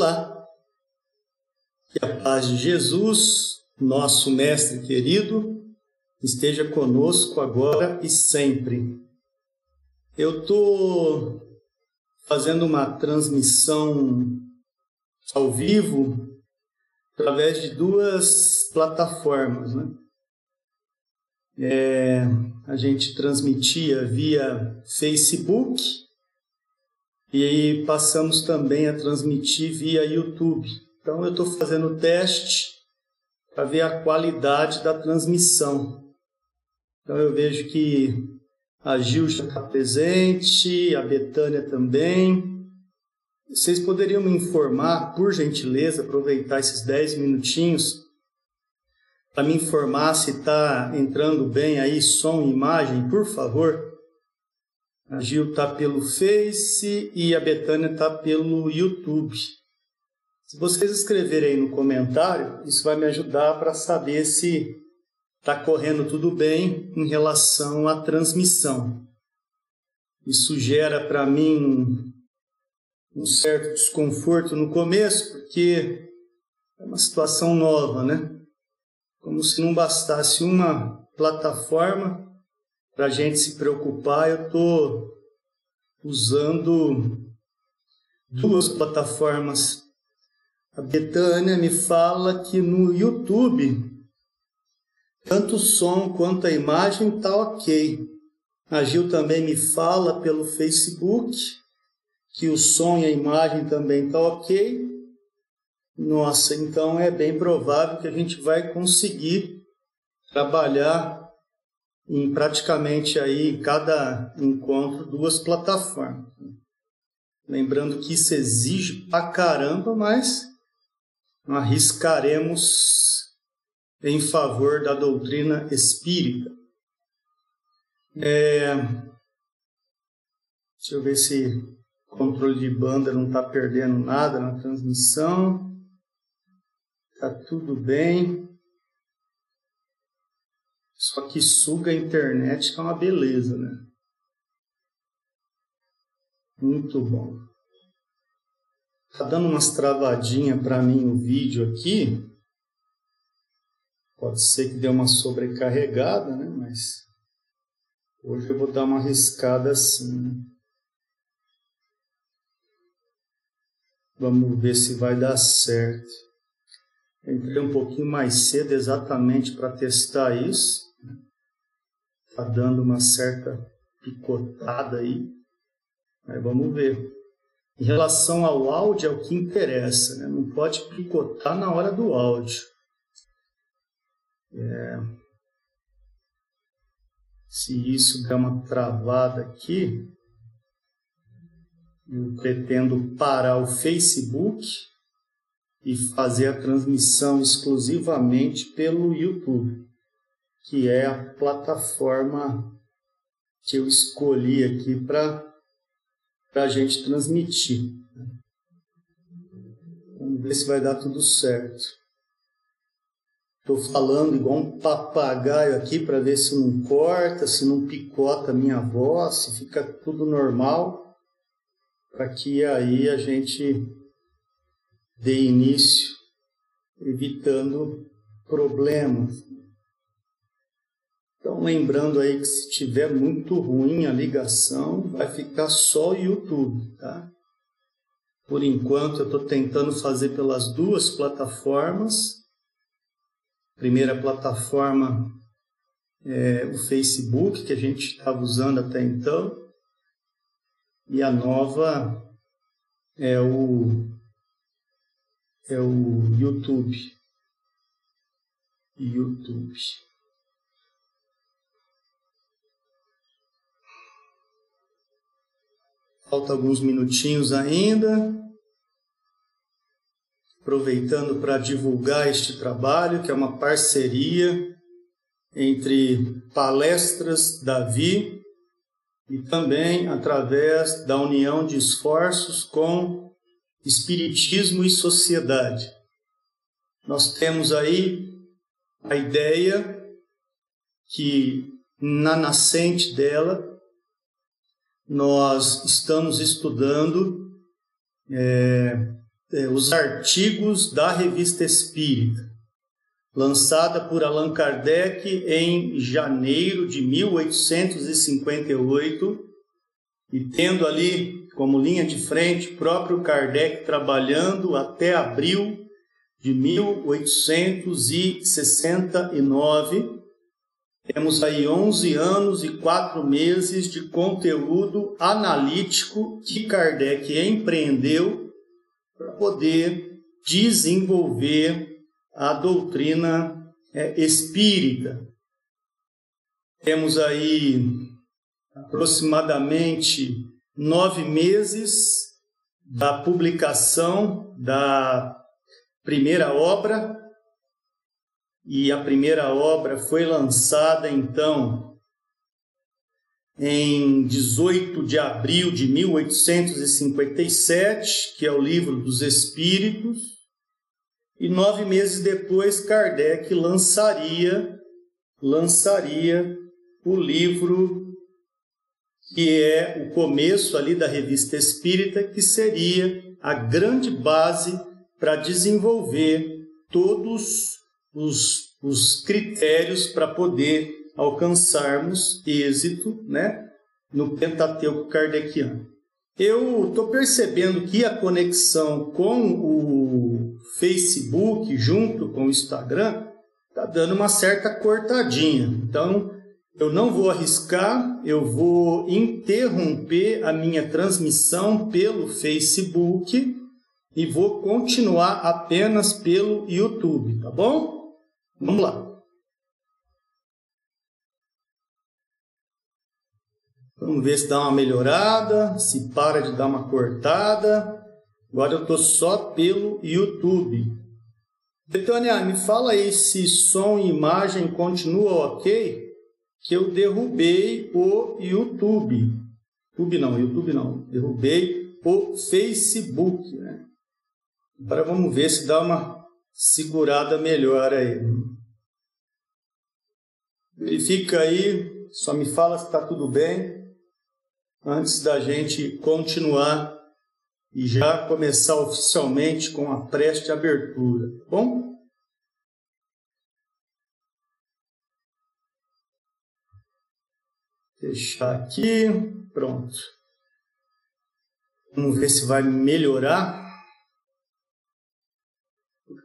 Olá! Que a paz de Jesus, nosso Mestre querido, esteja conosco agora e sempre. Eu estou fazendo uma transmissão ao vivo através de duas plataformas. Né? É, a gente transmitia via Facebook e passamos também a transmitir via YouTube. Então eu estou fazendo o teste para ver a qualidade da transmissão. Então eu vejo que a Gil já está presente, a Betânia também. Vocês poderiam me informar, por gentileza, aproveitar esses 10 minutinhos para me informar se está entrando bem aí som e imagem, por favor? A Gil está pelo Face e a Betânia está pelo YouTube. Se vocês escreverem aí no comentário, isso vai me ajudar para saber se está correndo tudo bem em relação à transmissão. Isso gera para mim um certo desconforto no começo, porque é uma situação nova, né? Como se não bastasse uma plataforma para a gente se preocupar, eu estou usando duas plataformas. A Betânia me fala que no YouTube, tanto o som quanto a imagem está ok. A Gil também me fala pelo Facebook que o som e a imagem também está ok. Nossa, então é bem provável que a gente vai conseguir trabalhar em praticamente aí cada encontro duas plataformas. Lembrando que isso exige pra caramba, mas arriscaremos em favor da doutrina espírita. É... Deixa eu ver se o controle de banda não está perdendo nada na transmissão. Está tudo bem. Só que suga a internet, que é uma beleza, né? Muito bom. Tá dando umas travadinhas para mim o vídeo aqui. Pode ser que dê uma sobrecarregada, né? Mas hoje eu vou dar uma arriscada assim. Vamos ver se vai dar certo. Entrei um pouquinho mais cedo exatamente para testar isso. Está dando uma certa picotada aí. Mas vamos ver. Em relação ao áudio, é o que interessa, né? Não pode picotar na hora do áudio. É... Se isso der uma travada aqui, eu pretendo parar o Facebook e fazer a transmissão exclusivamente pelo YouTube que é a plataforma que eu escolhi aqui para a gente transmitir. Vamos ver se vai dar tudo certo. Estou falando igual um papagaio aqui para ver se não corta, se não picota a minha voz, se fica tudo normal, para que aí a gente dê início, evitando problemas. Então, lembrando aí que se tiver muito ruim a ligação, vai ficar só o YouTube, tá? Por enquanto, eu estou tentando fazer pelas duas plataformas. Primeira plataforma é o Facebook, que a gente estava usando até então. E a nova é o, é o YouTube. YouTube. Falta alguns minutinhos ainda. Aproveitando para divulgar este trabalho, que é uma parceria entre Palestras Davi e também através da união de esforços com Espiritismo e Sociedade. Nós temos aí a ideia que na nascente dela nós estamos estudando é, é, os artigos da Revista Espírita, lançada por Allan Kardec em janeiro de 1858, e tendo ali como linha de frente próprio Kardec trabalhando até abril de 1869. Temos aí 11 anos e 4 meses de conteúdo analítico que Kardec empreendeu para poder desenvolver a doutrina é, espírita. Temos aí aproximadamente nove meses da publicação da primeira obra, e a primeira obra foi lançada então em 18 de abril de 1857, que é o Livro dos Espíritos, e nove meses depois Kardec lançaria lançaria o livro que é o começo ali da revista espírita, que seria a grande base para desenvolver todos os, os critérios para poder alcançarmos êxito né, no Pentateuco Kardeciano. Eu estou percebendo que a conexão com o Facebook junto com o Instagram está dando uma certa cortadinha. Então, eu não vou arriscar, eu vou interromper a minha transmissão pelo Facebook e vou continuar apenas pelo YouTube, tá bom? Vamos lá. Vamos ver se dá uma melhorada, se para de dar uma cortada. Agora eu estou só pelo YouTube. Betânia, me fala aí se som e imagem continua ok que eu derrubei o YouTube. YouTube não, YouTube não. Derrubei o Facebook. Né? Agora vamos ver se dá uma segurada melhor aí. Verifica aí, só me fala se está tudo bem, antes da gente continuar e já começar oficialmente com a preste abertura. Tá bom? Fechar aqui, pronto. Vamos ver se vai melhorar,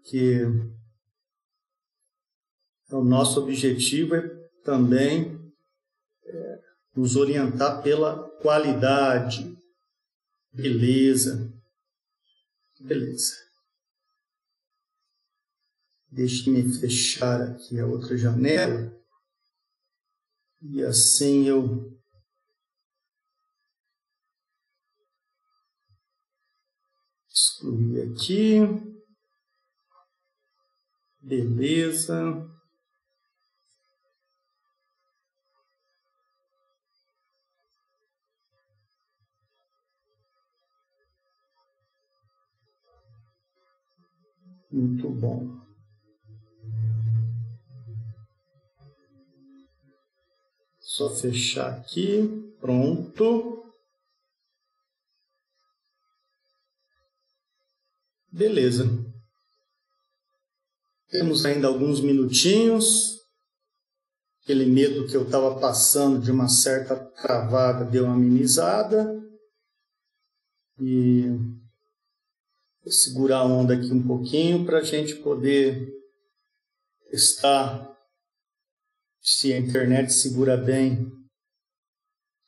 porque o nosso objetivo é também é, nos orientar pela qualidade, beleza, beleza. Deixe-me fechar aqui a outra janela. E assim eu excluir aqui. Beleza. Muito bom. Só fechar aqui, pronto. Beleza. Temos ainda alguns minutinhos. Aquele medo que eu estava passando de uma certa travada deu uma amenizada. E vou segurar a onda aqui um pouquinho para a gente poder estar se a internet segura bem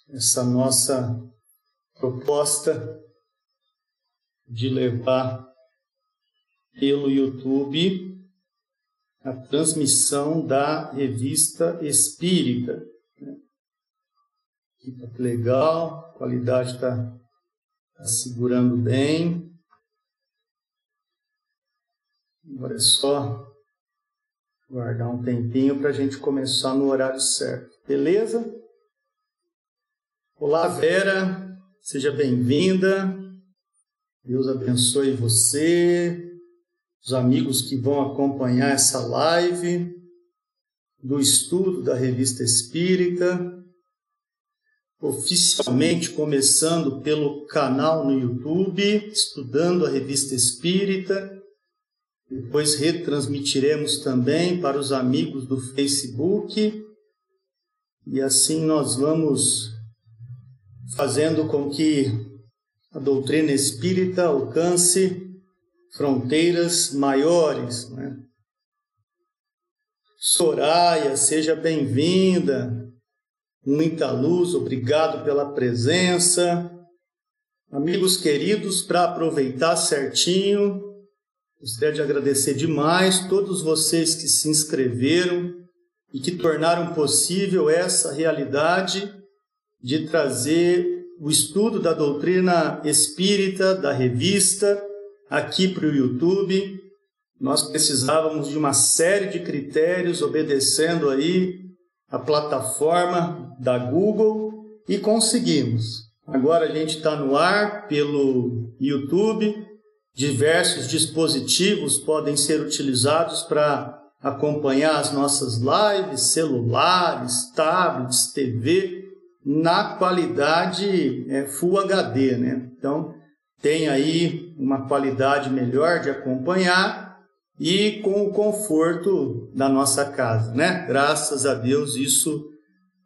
essa nossa proposta de levar pelo YouTube a transmissão da revista Espírita. Aqui tá legal, a qualidade está tá segurando bem. Agora é só Guardar um tempinho para a gente começar no horário certo. Beleza? Olá, Vera. Seja bem-vinda. Deus abençoe você, os amigos que vão acompanhar essa live do estudo da Revista Espírita. oficialmente começando pelo canal no YouTube, estudando a Revista Espírita. Depois retransmitiremos também para os amigos do Facebook. E assim nós vamos fazendo com que a doutrina espírita alcance fronteiras maiores. Né? Soraya, seja bem-vinda muita luz, obrigado pela presença. Amigos queridos, para aproveitar certinho, gostaria de agradecer demais todos vocês que se inscreveram e que tornaram possível essa realidade de trazer o estudo da doutrina espírita da revista aqui para o YouTube. Nós precisávamos de uma série de critérios obedecendo aí a plataforma da Google e conseguimos. Agora a gente está no ar pelo YouTube, diversos dispositivos podem ser utilizados para acompanhar as nossas lives, celulares, tablets, TV, na qualidade é, Full HD, né? Então tem aí uma qualidade melhor de acompanhar e com o conforto da nossa casa, né? Graças a Deus isso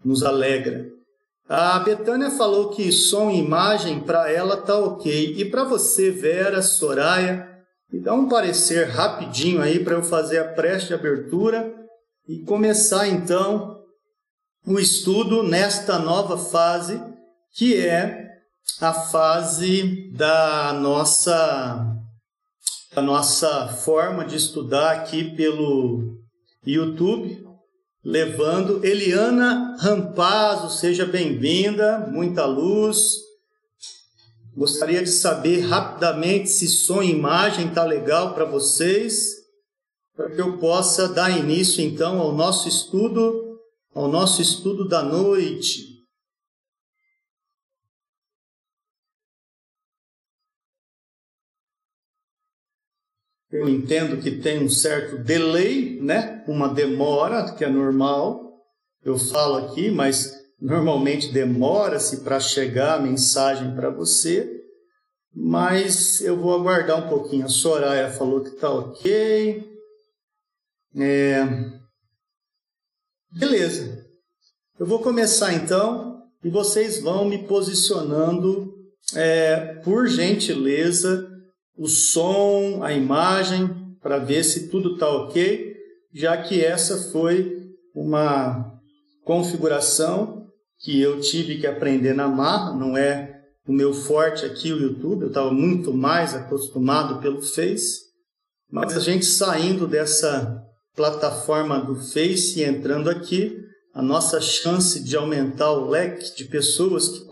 nos alegra. A Betânia falou que som e imagem para ela tá ok. E para você, Vera, Soraya, me dá um parecer rapidinho aí para eu fazer a prece de abertura e começar então o estudo nesta nova fase, que é a fase da nossa a nossa forma de estudar aqui pelo YouTube, levando Eliana Rampazzo, seja bem-vinda, muita luz. Gostaria de saber rapidamente se som e imagem está legal para vocês, para que eu possa dar início então ao nosso estudo, ao nosso estudo da noite. Eu entendo que tem um certo delay, né? Uma demora, que é normal. Eu falo aqui, mas normalmente demora-se para chegar a mensagem para você. Mas eu vou aguardar um pouquinho. A Soraya falou que está ok. É... Beleza. Eu vou começar então e vocês vão me posicionando, é, por gentileza, o som, a imagem, para ver se tudo está ok, já que essa foi uma configuração que eu tive que aprender na marra, não é o meu forte aqui o YouTube, eu estava muito mais acostumado pelo Face, mas a gente saindo dessa plataforma do Face e entrando aqui, a nossa chance de aumentar o leque de pessoas que,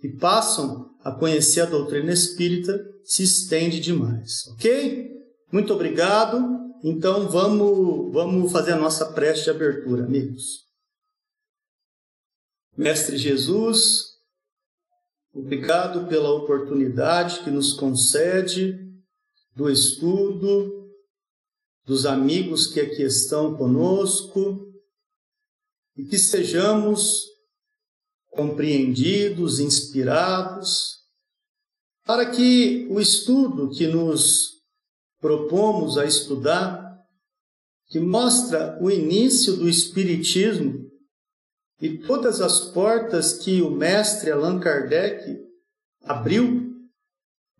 que passam a conhecer a doutrina espírita se estende demais, ok? Muito obrigado. Então vamos, vamos fazer a nossa prece de abertura, amigos. Mestre Jesus, obrigado pela oportunidade que nos concede do estudo, dos amigos que aqui estão conosco, e que sejamos compreendidos, inspirados para que o estudo que nos propomos a estudar, que mostra o início do Espiritismo e todas as portas que o mestre Allan Kardec abriu,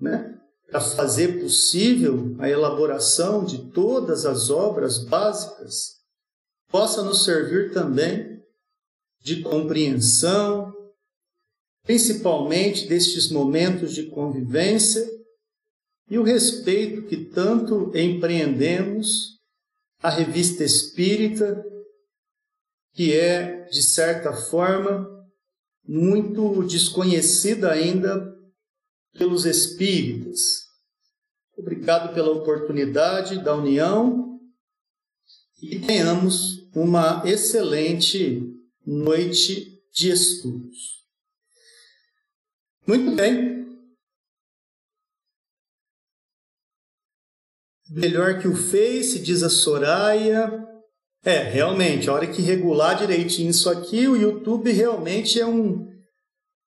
né, para fazer possível a elaboração de todas as obras básicas, possa nos servir também de compreensão, principalmente destes momentos de convivência e o respeito que tanto empreendemos à revista espírita, que é, de certa forma, muito desconhecida ainda pelos espíritas. Obrigado pela oportunidade da união e tenhamos uma excelente noite de estudos. Muito bem. Melhor que o Face, diz a Soraya. É, realmente, a hora que regular direitinho isso aqui, o YouTube realmente é um,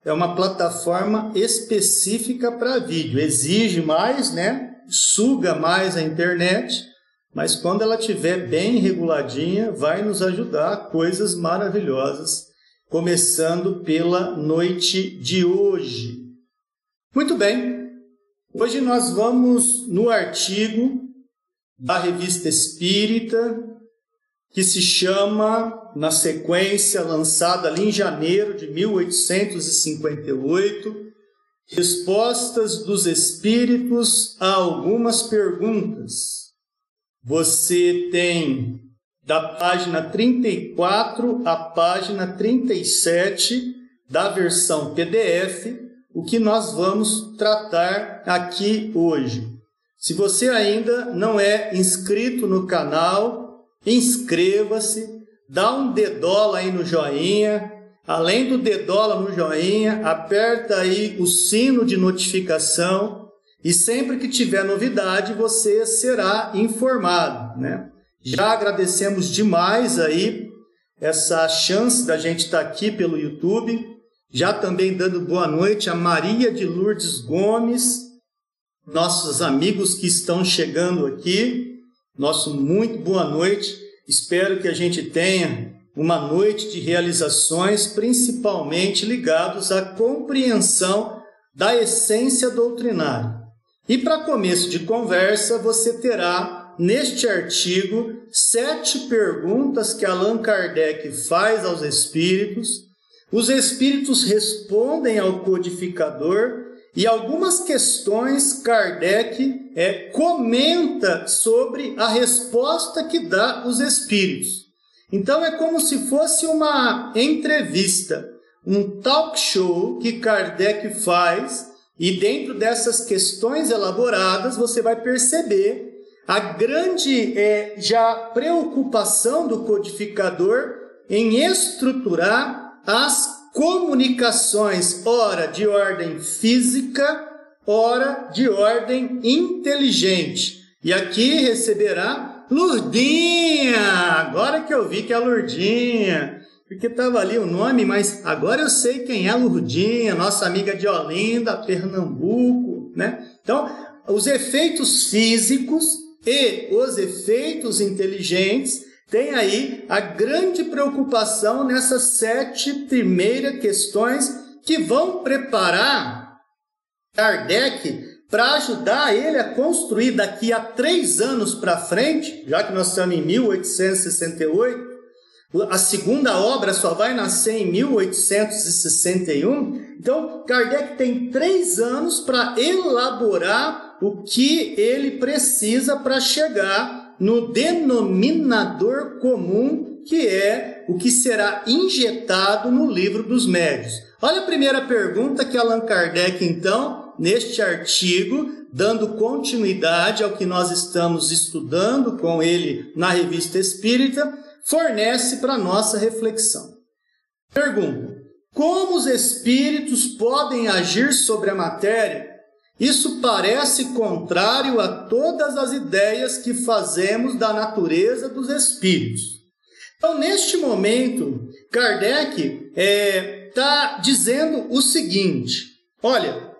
é uma plataforma específica para vídeo. Exige mais, né? Suga mais a internet, mas quando ela estiver bem reguladinha, vai nos ajudar coisas maravilhosas, começando pela noite de hoje. Muito bem, hoje nós vamos no artigo da Revista Espírita, que se chama, na sequência, lançada ali em janeiro de 1858, Respostas dos Espíritos a algumas perguntas. Você tem da página 34 à página 37 da versão PDF, o que nós vamos tratar aqui hoje. Se você ainda não é inscrito no canal, inscreva-se, dá um dedola aí no joinha. Além do dedola no joinha, aperta aí o sino de notificação e sempre que tiver novidade você será informado, né? Já agradecemos demais aí essa chance da gente estar aqui pelo YouTube. Já também dando boa noite a Maria de Lourdes Gomes, nossos amigos que estão chegando aqui. Nosso muito boa noite. Espero que a gente tenha uma noite de realizações, principalmente ligados à compreensão da essência doutrinária. E para começo de conversa, você terá neste artigo sete perguntas que Allan Kardec faz aos espíritos. Os espíritos respondem ao codificador e algumas questões Kardec é, comenta sobre a resposta que dá os espíritos. Então é como se fosse uma entrevista, um talk show que Kardec faz, e dentro dessas questões elaboradas você vai perceber a grande é, já preocupação do codificador em estruturar as comunicações, ora de ordem física, ora de ordem inteligente. E aqui receberá Lurdinha. Agora que eu vi que é Lurdinha, porque estava ali o nome, mas agora eu sei quem é Lurdinha, nossa amiga de Olinda, Pernambuco, né? Então, os efeitos físicos e os efeitos inteligentes tem aí a grande preocupação nessas sete primeiras questões que vão preparar Kardec para ajudar ele a construir daqui a três anos para frente, já que nós estamos em 1868, a segunda obra só vai nascer em 1861. Então, Kardec tem três anos para elaborar o que ele precisa para chegar no denominador comum, que é o que será injetado no livro dos médios. Olha a primeira pergunta que Allan Kardec, então, neste artigo, dando continuidade ao que nós estamos estudando com ele na Revista Espírita, fornece para nossa reflexão. Pergunta: Como os espíritos podem agir sobre a matéria isso parece contrário a todas as ideias que fazemos da natureza dos espíritos. Então, neste momento, Kardec está é, tá dizendo o seguinte: olha,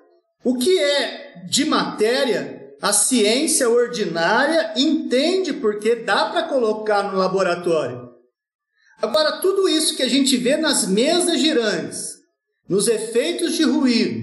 o que é de matéria, a ciência ordinária entende porque dá para colocar no laboratório. Agora, tudo isso que a gente vê nas mesas girantes, nos efeitos de ruído,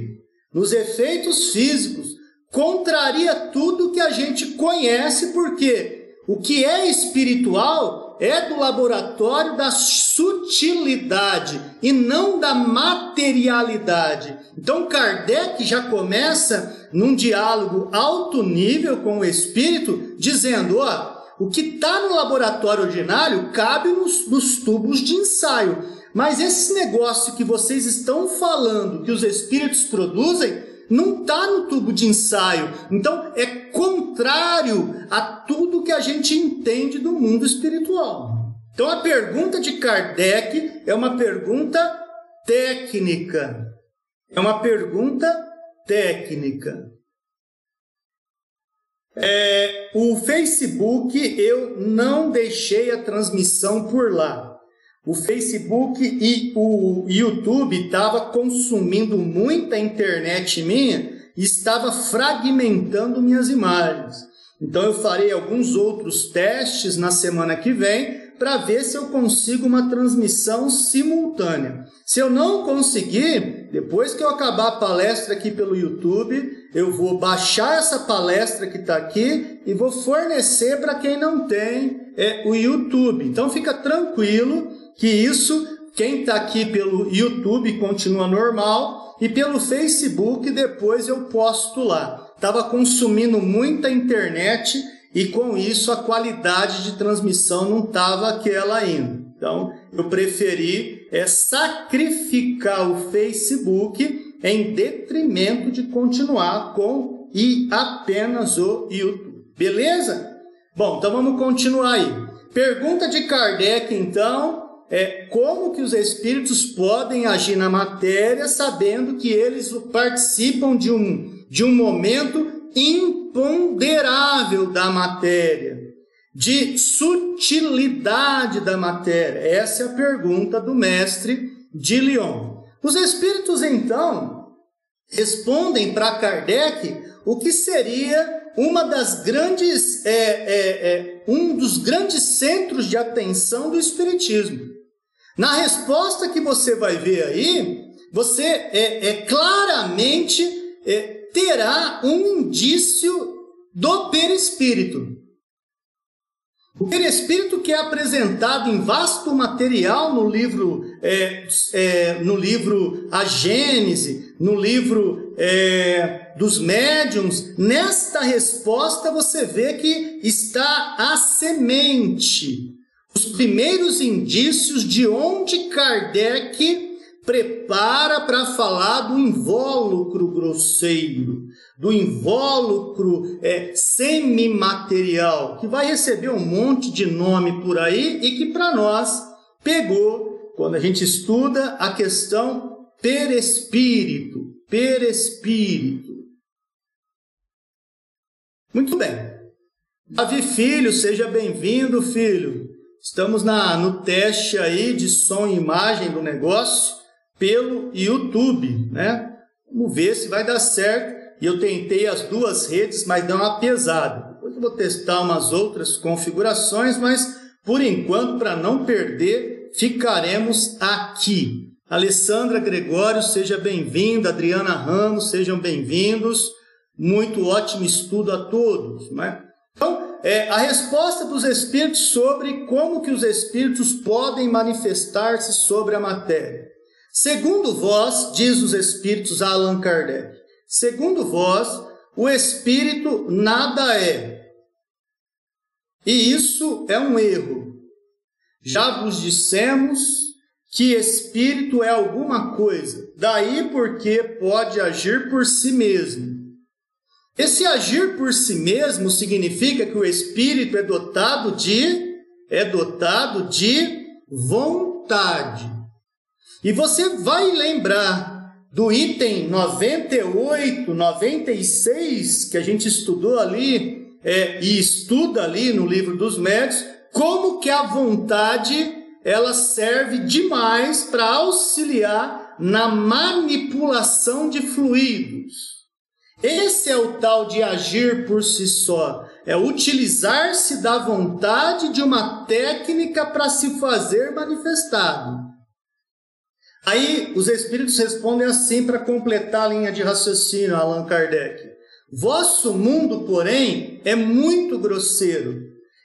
nos efeitos físicos, contraria tudo que a gente conhece, porque o que é espiritual é do laboratório da sutilidade e não da materialidade. Então Kardec já começa num diálogo alto nível com o espírito, dizendo: ó, o que está no laboratório ordinário cabe nos, nos tubos de ensaio. Mas esse negócio que vocês estão falando, que os espíritos produzem, não está no tubo de ensaio. Então é contrário a tudo que a gente entende do mundo espiritual. Então a pergunta de Kardec é uma pergunta técnica. É uma pergunta técnica. É, o Facebook eu não deixei a transmissão por lá. O Facebook e o YouTube estava consumindo muita internet minha e estava fragmentando minhas imagens. Então eu farei alguns outros testes na semana que vem para ver se eu consigo uma transmissão simultânea. Se eu não conseguir, depois que eu acabar a palestra aqui pelo YouTube, eu vou baixar essa palestra que está aqui e vou fornecer para quem não tem é, o YouTube. Então fica tranquilo que isso, quem está aqui pelo YouTube continua normal e pelo Facebook depois eu posto lá. Estava consumindo muita internet e com isso a qualidade de transmissão não estava aquela ainda. Então eu preferi é, sacrificar o Facebook em detrimento de continuar com e apenas o YouTube. Beleza? Bom, então vamos continuar aí. Pergunta de Kardec, então, é como que os espíritos podem agir na matéria sabendo que eles participam de um, de um momento imponderável da matéria, de sutilidade da matéria? Essa é a pergunta do mestre de Lyon. Os espíritos, então, respondem para Kardec o que seria uma das grandes, é, é, é, um dos grandes centros de atenção do Espiritismo. Na resposta que você vai ver aí, você é, é claramente é, terá um indício do perispírito. O perispírito que é apresentado em vasto material no livro, é, é, no livro A Gênese, no livro é, dos médiums, nesta resposta você vê que está a semente, os primeiros indícios de onde Kardec prepara para falar do invólucro grosseiro, do invólucro é, semimaterial, que vai receber um monte de nome por aí e que para nós pegou quando a gente estuda a questão perespírito, perespírito. Muito bem. Davi Filho, seja bem-vindo, filho. Estamos na, no teste aí de som e imagem do negócio pelo YouTube, né? Vamos ver se vai dar certo. E eu tentei as duas redes, mas deu uma pesada. Depois eu vou testar umas outras configurações, mas por enquanto, para não perder, ficaremos aqui. Alessandra Gregório, seja bem-vinda. Adriana Ramos, sejam bem-vindos. Muito ótimo estudo a todos. Né? Então, é, a resposta dos espíritos sobre como que os espíritos podem manifestar-se sobre a matéria. Segundo vós, diz os espíritos a Allan Kardec, segundo vós, o espírito nada é. E isso é um erro. Já vos dissemos que espírito é alguma coisa, daí porque pode agir por si mesmo. Esse agir por si mesmo significa que o espírito é dotado de é dotado de vontade. E você vai lembrar do item 98, 96, que a gente estudou ali é, e estuda ali no livro dos médios, como que a vontade ela serve demais para auxiliar na manipulação de fluidos. Esse é o tal de agir por si só, é utilizar-se da vontade de uma técnica para se fazer manifestado. Aí os espíritos respondem assim para completar a linha de raciocínio, Allan Kardec. Vosso mundo, porém, é muito grosseiro,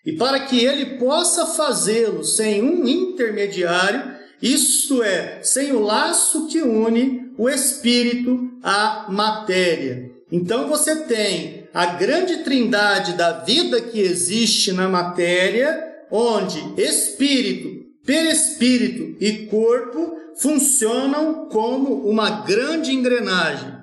e para que ele possa fazê-lo sem um intermediário, isto é, sem o laço que une o espírito à matéria. Então você tem a grande trindade da vida que existe na matéria, onde espírito, perispírito e corpo funcionam como uma grande engrenagem.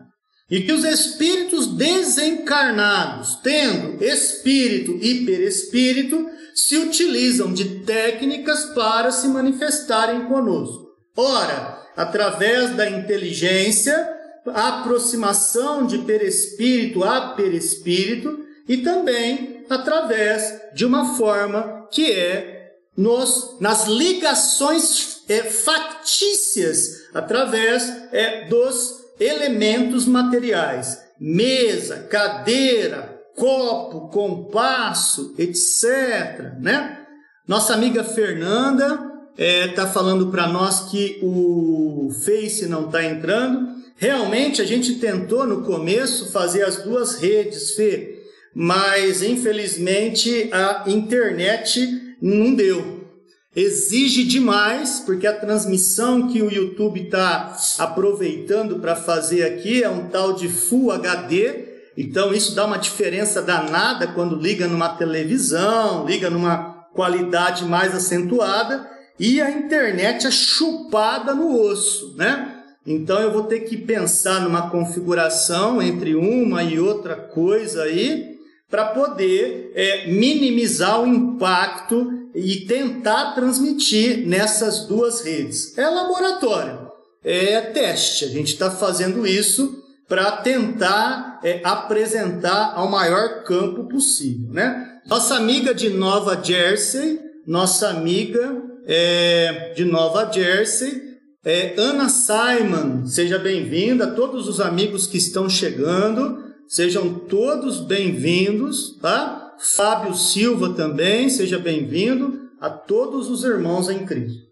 E que os espíritos desencarnados, tendo espírito e perispírito, se utilizam de técnicas para se manifestarem conosco. Ora, através da inteligência, a aproximação de perispírito a perispírito e também através de uma forma que é nos, nas ligações é, factícias através é, dos elementos materiais. Mesa, cadeira, copo, compasso, etc. Né? Nossa amiga Fernanda está é, tá falando para nós que o Face não está entrando. Realmente a gente tentou no começo fazer as duas redes, Fê, mas infelizmente a internet não deu. Exige demais, porque a transmissão que o YouTube está aproveitando para fazer aqui é um tal de Full HD, então isso dá uma diferença danada quando liga numa televisão, liga numa qualidade mais acentuada, e a internet é chupada no osso, né? Então eu vou ter que pensar numa configuração entre uma e outra coisa aí para poder é, minimizar o impacto e tentar transmitir nessas duas redes. É laboratório, é teste. A gente está fazendo isso para tentar é, apresentar ao maior campo possível, né? Nossa amiga de Nova Jersey, nossa amiga é, de Nova Jersey, é, Ana Simon, seja bem-vinda. Todos os amigos que estão chegando, sejam todos bem-vindos, tá? Fábio Silva também, seja bem-vindo. A todos os irmãos em Cristo.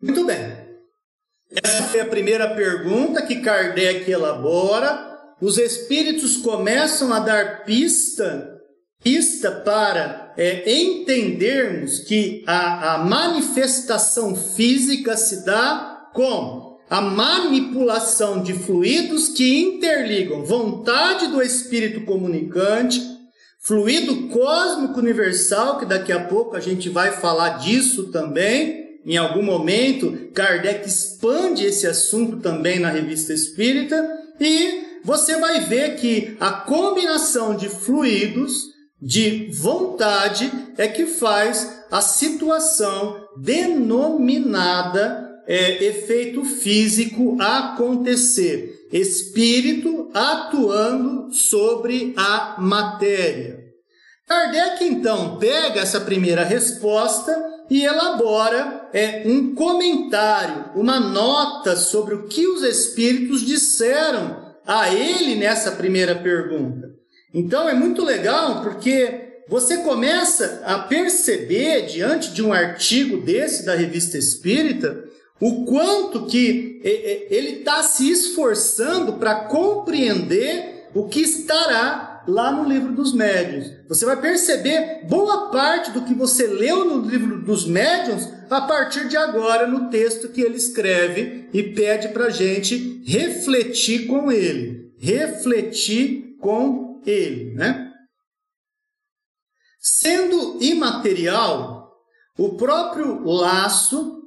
Muito bem. Essa foi a primeira pergunta que Kardec elabora. Os espíritos começam a dar pista pista para é, entendermos que a, a manifestação física se dá com a manipulação de fluidos que interligam vontade do espírito comunicante, fluido cósmico universal, que daqui a pouco a gente vai falar disso também. Em algum momento, Kardec expande esse assunto também na Revista Espírita, e você vai ver que a combinação de fluidos de vontade é que faz a situação denominada é, efeito físico acontecer. Espírito atuando sobre a matéria. Kardec então pega essa primeira resposta e elabora é, um comentário, uma nota sobre o que os espíritos disseram a ele nessa primeira pergunta. Então é muito legal porque você começa a perceber diante de um artigo desse da Revista Espírita o quanto que ele está se esforçando para compreender o que estará lá no livro dos médiuns. Você vai perceber boa parte do que você leu no livro dos médiuns a partir de agora no texto que ele escreve e pede para gente refletir com ele. Refletir com ele, né? Sendo imaterial, o próprio laço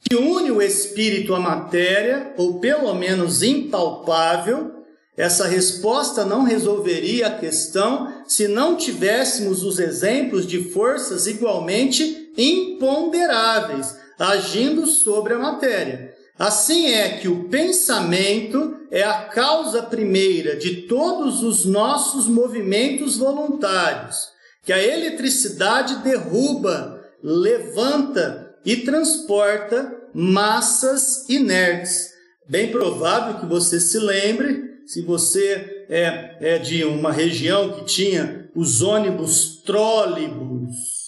que une o espírito à matéria, ou pelo menos impalpável, essa resposta não resolveria a questão se não tivéssemos os exemplos de forças igualmente imponderáveis agindo sobre a matéria. Assim é que o pensamento é a causa primeira de todos os nossos movimentos voluntários, que a eletricidade derruba, levanta e transporta massas inertes. Bem provável que você se lembre, se você é, é de uma região que tinha os ônibus trólebus,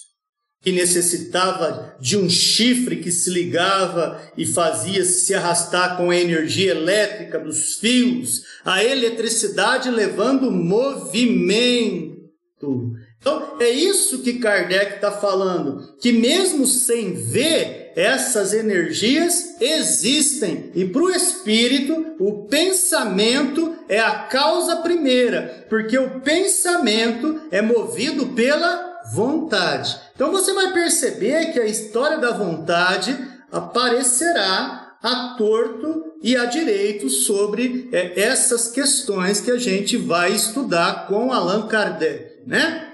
que necessitava de um chifre que se ligava e fazia se arrastar com a energia elétrica dos fios, a eletricidade levando movimento. Então, é isso que Kardec está falando, que mesmo sem ver, essas energias existem. E para o espírito, o pensamento é a causa primeira, porque o pensamento é movido pela vontade. Então você vai perceber que a história da vontade aparecerá a torto e a direito sobre é, essas questões que a gente vai estudar com Allan Kardec, né?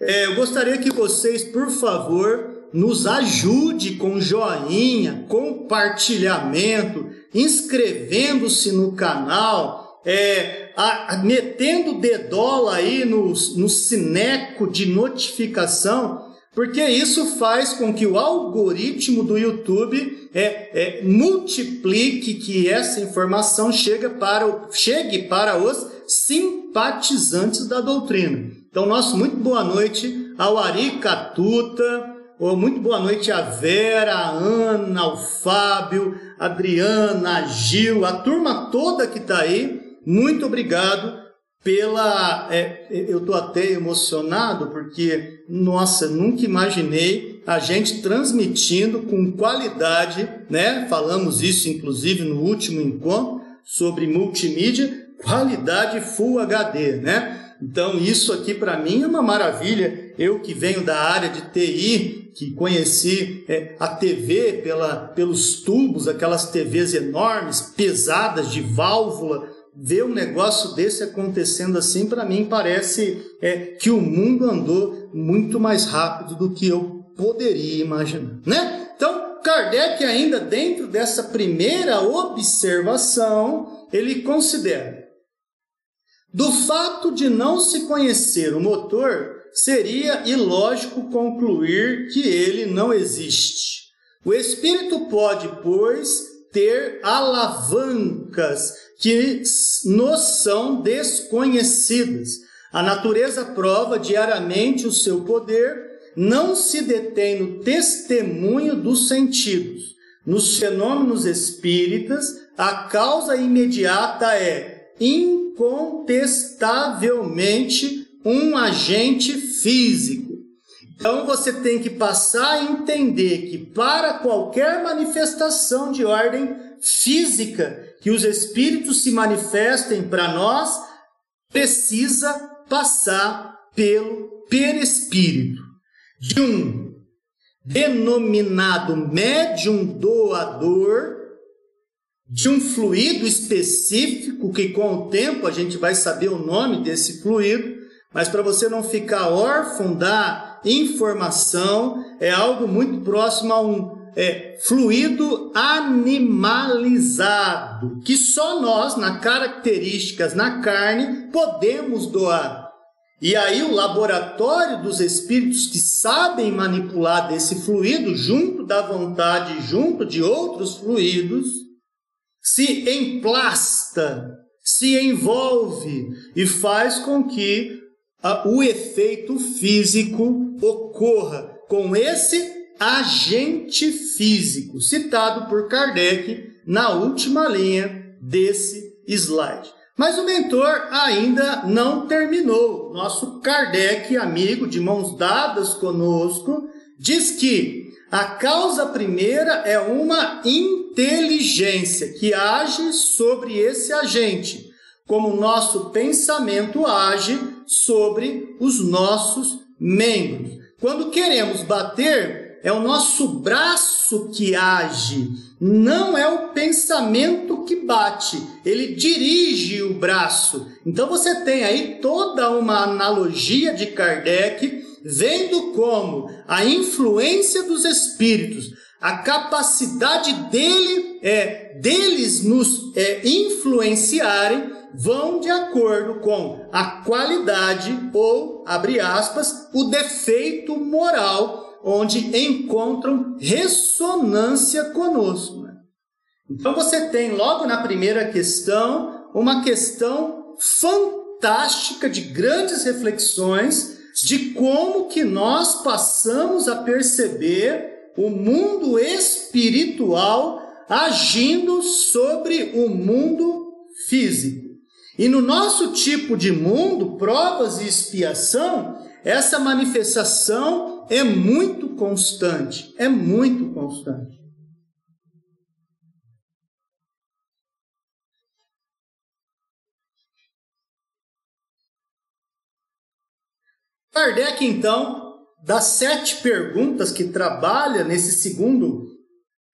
É, eu gostaria que vocês, por favor, nos ajude com joinha, compartilhamento, inscrevendo-se no canal, é, a, a, metendo dedola aí no, no cineco de notificação, porque isso faz com que o algoritmo do YouTube é, é, multiplique que essa informação chegue para, o, chegue para os simpatizantes da doutrina. Então, nosso muito boa noite ao Ari Catuta, ou muito boa noite a Vera, a Ana, ao Fábio, a Adriana, a Gil, a turma toda que está aí. Muito obrigado pela. É, eu estou até emocionado porque, nossa, nunca imaginei a gente transmitindo com qualidade, né? Falamos isso inclusive no último encontro sobre multimídia, qualidade Full HD, né? Então, isso aqui para mim é uma maravilha. Eu que venho da área de TI, que conheci é, a TV pela, pelos tubos, aquelas TVs enormes, pesadas, de válvula, ver um negócio desse acontecendo assim, para mim parece é, que o mundo andou muito mais rápido do que eu poderia imaginar, né? Então, Kardec ainda dentro dessa primeira observação, ele considera do fato de não se conhecer o motor, seria ilógico concluir que ele não existe. O espírito pode, pois, ter alavancas que nos são desconhecidas. A natureza prova diariamente o seu poder, não se detém no testemunho dos sentidos. Nos fenômenos espíritas, a causa imediata é incontestavelmente um agente físico. Então você tem que passar a entender que para qualquer manifestação de ordem física que os espíritos se manifestem para nós, precisa passar pelo perispírito. De um denominado médium doador de um fluido específico, que com o tempo a gente vai saber o nome desse fluido, mas para você não ficar órfão da informação, é algo muito próximo a um é, fluido animalizado, que só nós, na características na carne, podemos doar. E aí o laboratório dos espíritos que sabem manipular desse fluido, junto da vontade, junto de outros fluidos, se emplasta, se envolve e faz com que a, o efeito físico ocorra com esse agente físico, citado por Kardec na última linha desse slide. Mas o mentor ainda não terminou. Nosso Kardec, amigo de mãos dadas conosco, diz que a causa primeira é uma inteligência que age sobre esse agente, como nosso pensamento age sobre os nossos membros. Quando queremos bater, é o nosso braço que age, não é o pensamento que bate, ele dirige o braço. Então você tem aí toda uma analogia de Kardec vendo como a influência dos espíritos, a capacidade dele é deles nos é, influenciarem vão de acordo com a qualidade ou abre aspas o defeito moral onde encontram ressonância conosco. Né? Então você tem logo na primeira questão uma questão fantástica de grandes reflexões de como que nós passamos a perceber o mundo espiritual agindo sobre o mundo físico. E no nosso tipo de mundo, provas e expiação, essa manifestação é muito constante, é muito constante. Kardec, então, das sete perguntas que trabalha nesse segundo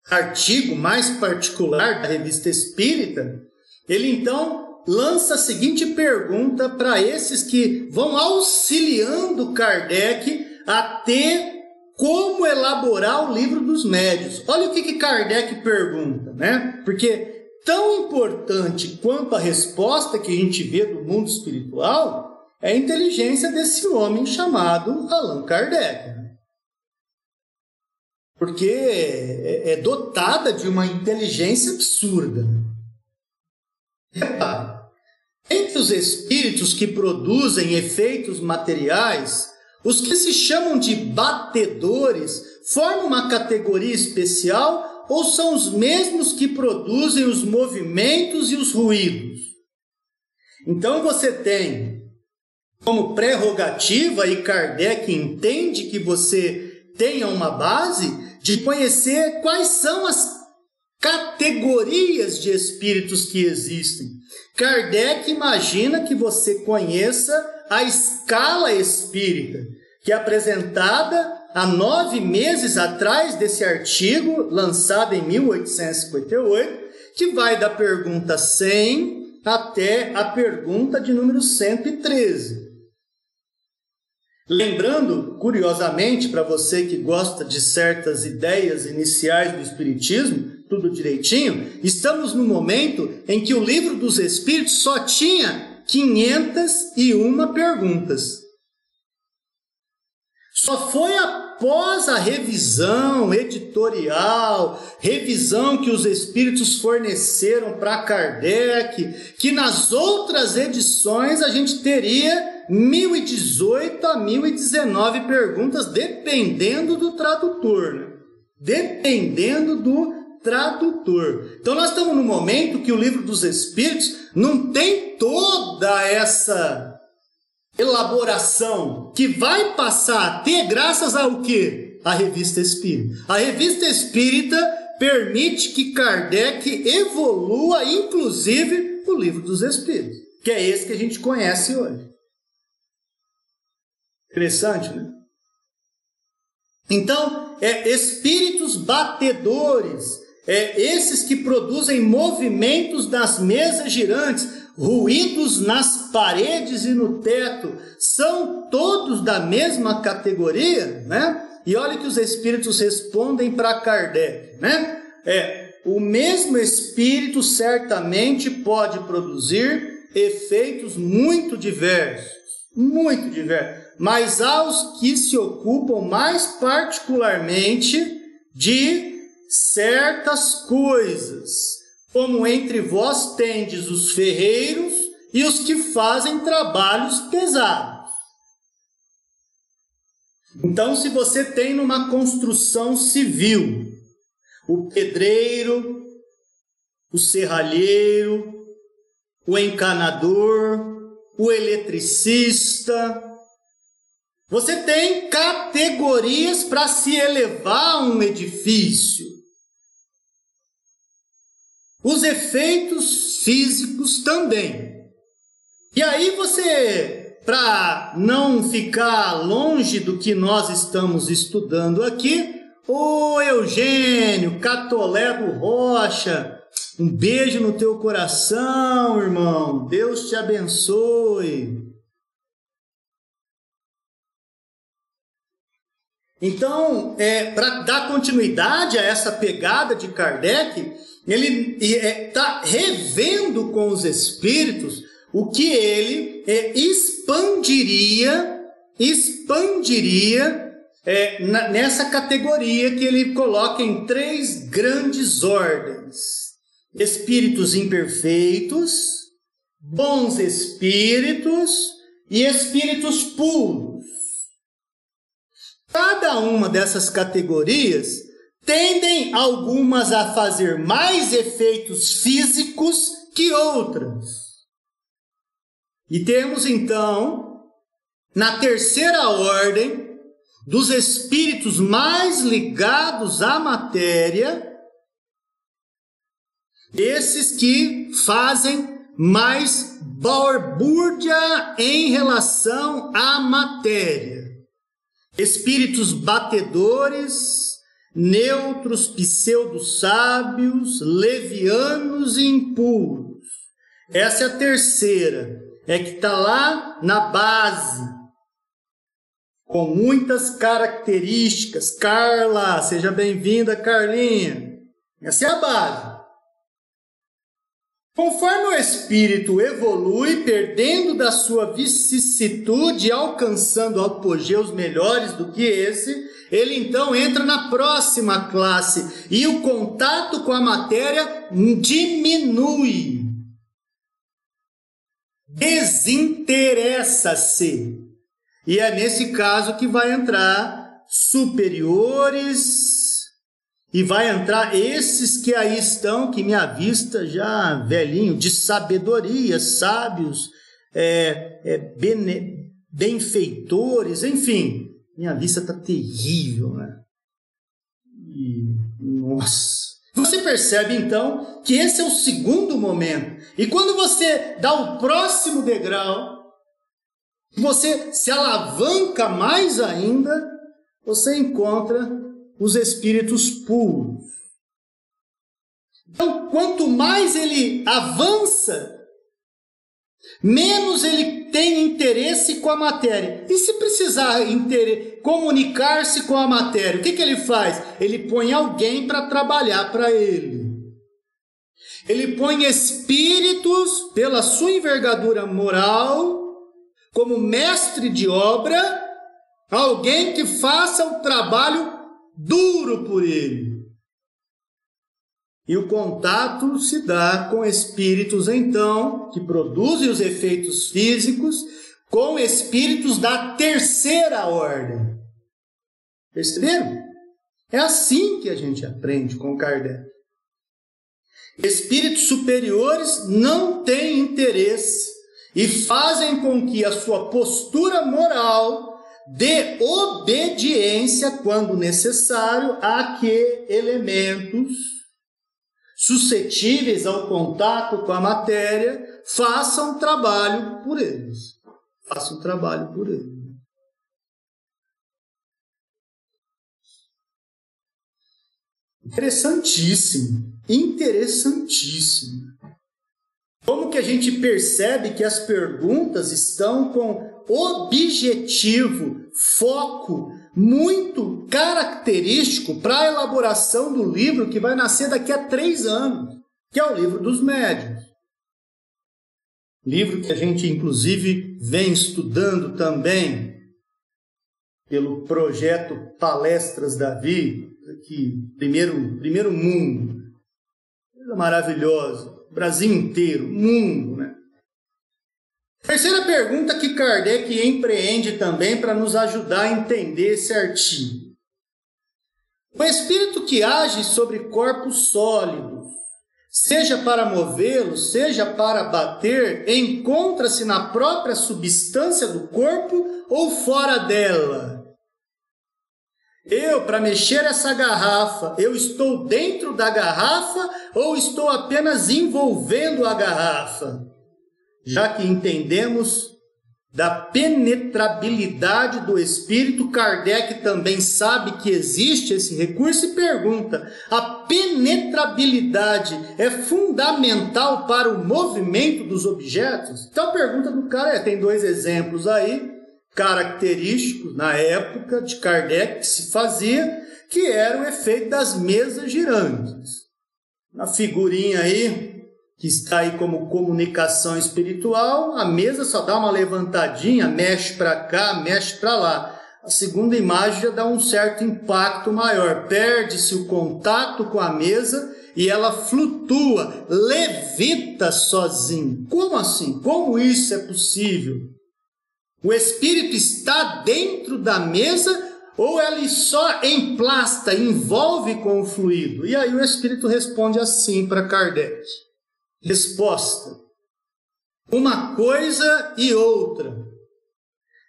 artigo mais particular da revista Espírita, ele então lança a seguinte pergunta para esses que vão auxiliando Kardec a ter como elaborar o livro dos médios. Olha o que, que Kardec pergunta, né? Porque tão importante quanto a resposta que a gente vê do mundo espiritual é a inteligência desse homem chamado Allan Kardec. Porque é, é dotada de uma inteligência absurda. Repare, entre os espíritos que produzem efeitos materiais, os que se chamam de batedores formam uma categoria especial ou são os mesmos que produzem os movimentos e os ruídos? Então você tem como prerrogativa, e Kardec entende que você tenha uma base de conhecer quais são as categorias de espíritos que existem. Kardec imagina que você conheça a escala espírita, que é apresentada há nove meses atrás desse artigo, lançado em 1858, que vai da pergunta 100 até a pergunta de número 113. Lembrando, curiosamente, para você que gosta de certas ideias iniciais do Espiritismo, tudo direitinho, estamos no momento em que o livro dos Espíritos só tinha 501 perguntas. Só foi após a revisão editorial, revisão que os espíritos forneceram para Kardec, que nas outras edições a gente teria 1018 a 1019 perguntas, dependendo do tradutor. Né? Dependendo do tradutor. Então nós estamos no momento que o livro dos Espíritos não tem toda essa elaboração que vai passar a ter graças ao que? A revista espírita. A revista espírita permite que Kardec evolua, inclusive, o livro dos espíritos, que é esse que a gente conhece hoje. Interessante, né? Então, é espíritos batedores, é esses que produzem movimentos das mesas girantes, ruídos nas paredes e no teto, são todos da mesma categoria, né? E olha que os espíritos respondem para Kardec, né? É, o mesmo espírito certamente pode produzir efeitos muito diversos, muito diversos, mas aos que se ocupam mais particularmente de certas coisas, como entre vós tendes os ferreiros e os que fazem trabalhos pesados. Então, se você tem numa construção civil o pedreiro, o serralheiro, o encanador, o eletricista, você tem categorias para se elevar a um edifício. Os efeitos físicos também. E aí você, para não ficar longe do que nós estamos estudando aqui, ô Eugênio, Catolé do Rocha, um beijo no teu coração, irmão. Deus te abençoe. Então, é, para dar continuidade a essa pegada de Kardec, ele está é, revendo com os espíritos o que ele é, expandiria, expandiria é, nessa categoria que ele coloca em três grandes ordens: espíritos imperfeitos, bons espíritos e espíritos puros. Cada uma dessas categorias tendem algumas a fazer mais efeitos físicos que outras. E temos então, na terceira ordem, dos espíritos mais ligados à matéria, esses que fazem mais balbúrdia em relação à matéria. Espíritos batedores, neutros, pseudo-sábios, levianos e impuros. Essa é a terceira, é que está lá na base, com muitas características. Carla, seja bem-vinda, Carlinha. Essa é a base. Conforme o espírito evolui, perdendo da sua vicissitude, alcançando apogeus melhores do que esse, ele então entra na próxima classe e o contato com a matéria diminui. Desinteressa-se. E é nesse caso que vai entrar superiores e vai entrar esses que aí estão, que me avista já velhinho, de sabedoria, sábios, é, é, bene, benfeitores, enfim. Minha vista está terrível, né? E, nossa. Você percebe então que esse é o segundo momento. E quando você dá o próximo degrau, você se alavanca mais ainda, você encontra os espíritos puros. Então, quanto mais ele avança, menos ele tem interesse com a matéria. E se precisar comunicar-se com a matéria, o que, que ele faz? Ele põe alguém para trabalhar para ele. Ele põe espíritos, pela sua envergadura moral, como mestre de obra, alguém que faça o trabalho duro por ele. E o contato se dá com espíritos, então, que produzem os efeitos físicos, com espíritos da terceira ordem. Perceberam? É assim que a gente aprende com Kardec. Espíritos superiores não têm interesse e fazem com que a sua postura moral de obediência, quando necessário, a que elementos suscetíveis ao contato com a matéria façam trabalho por eles. Façam trabalho por eles. Interessantíssimo, interessantíssimo. Como que a gente percebe que as perguntas estão com objetivo, foco muito característico para a elaboração do livro que vai nascer daqui a três anos, que é o livro dos médios. Livro que a gente, inclusive, vem estudando também pelo projeto Palestras Davi, que primeiro, primeiro mundo, coisa maravilhosa, Brasil inteiro, mundo, né? Terceira pergunta que Kardec empreende também para nos ajudar a entender artigo. O espírito que age sobre corpos sólidos, seja para movê-los, seja para bater, encontra-se na própria substância do corpo ou fora dela? Eu, para mexer essa garrafa, eu estou dentro da garrafa ou estou apenas envolvendo a garrafa? Já que entendemos da penetrabilidade do espírito, Kardec também sabe que existe esse recurso e pergunta: a penetrabilidade é fundamental para o movimento dos objetos? Então a pergunta do cara é: tem dois exemplos aí característicos na época de Kardec que se fazia, que era o efeito das mesas girantes. Na figurinha aí, que está aí como comunicação espiritual, a mesa só dá uma levantadinha, mexe para cá, mexe para lá. A segunda imagem já dá um certo impacto maior, perde-se o contato com a mesa e ela flutua, levita sozinho. Como assim? Como isso é possível? O espírito está dentro da mesa ou ele só emplasta, envolve com o fluido? E aí o espírito responde assim para Kardec. Resposta: uma coisa e outra.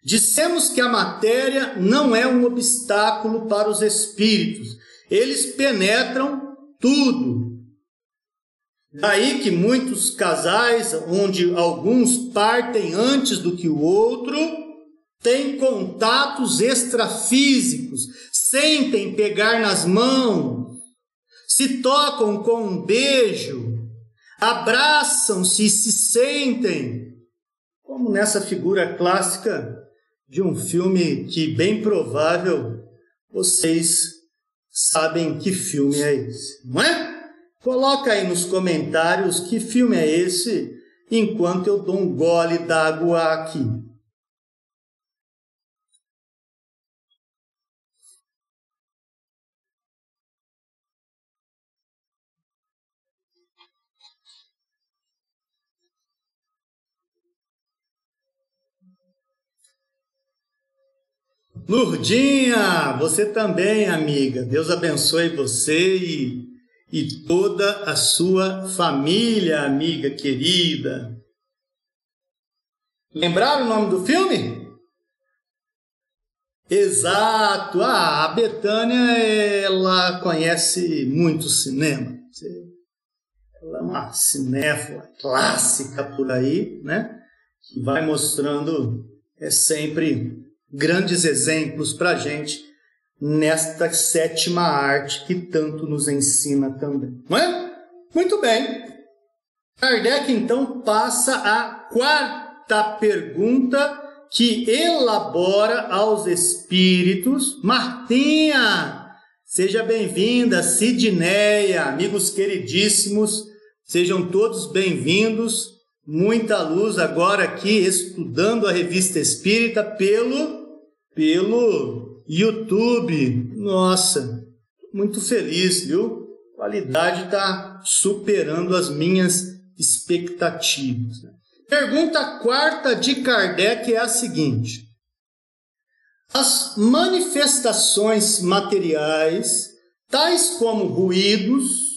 Dissemos que a matéria não é um obstáculo para os espíritos, eles penetram tudo. Daí que muitos casais, onde alguns partem antes do que o outro, têm contatos extrafísicos, sentem pegar nas mãos, se tocam com um beijo, abraçam-se e se sentem, como nessa figura clássica de um filme que, bem provável, vocês sabem que filme é esse, não é? Coloca aí nos comentários que filme é esse, enquanto eu dou um gole d'água aqui. Lurdinha, você também, amiga. Deus abençoe você e, e toda a sua família, amiga querida. Lembraram o nome do filme? Exato. Ah, a Betânia, ela conhece muito cinema. Ela é uma cinéfila clássica por aí, né? Que vai mostrando é sempre grandes exemplos para a gente nesta sétima arte que tanto nos ensina também. Não é? Muito bem. Kardec então passa a quarta pergunta que elabora aos espíritos. Martinha, seja bem-vinda. Sidneia, amigos queridíssimos, sejam todos bem-vindos. Muita luz agora aqui estudando a revista espírita pelo pelo YouTube. Nossa, muito feliz, viu? A qualidade está superando as minhas expectativas. Pergunta quarta de Kardec é a seguinte: As manifestações materiais, tais como ruídos,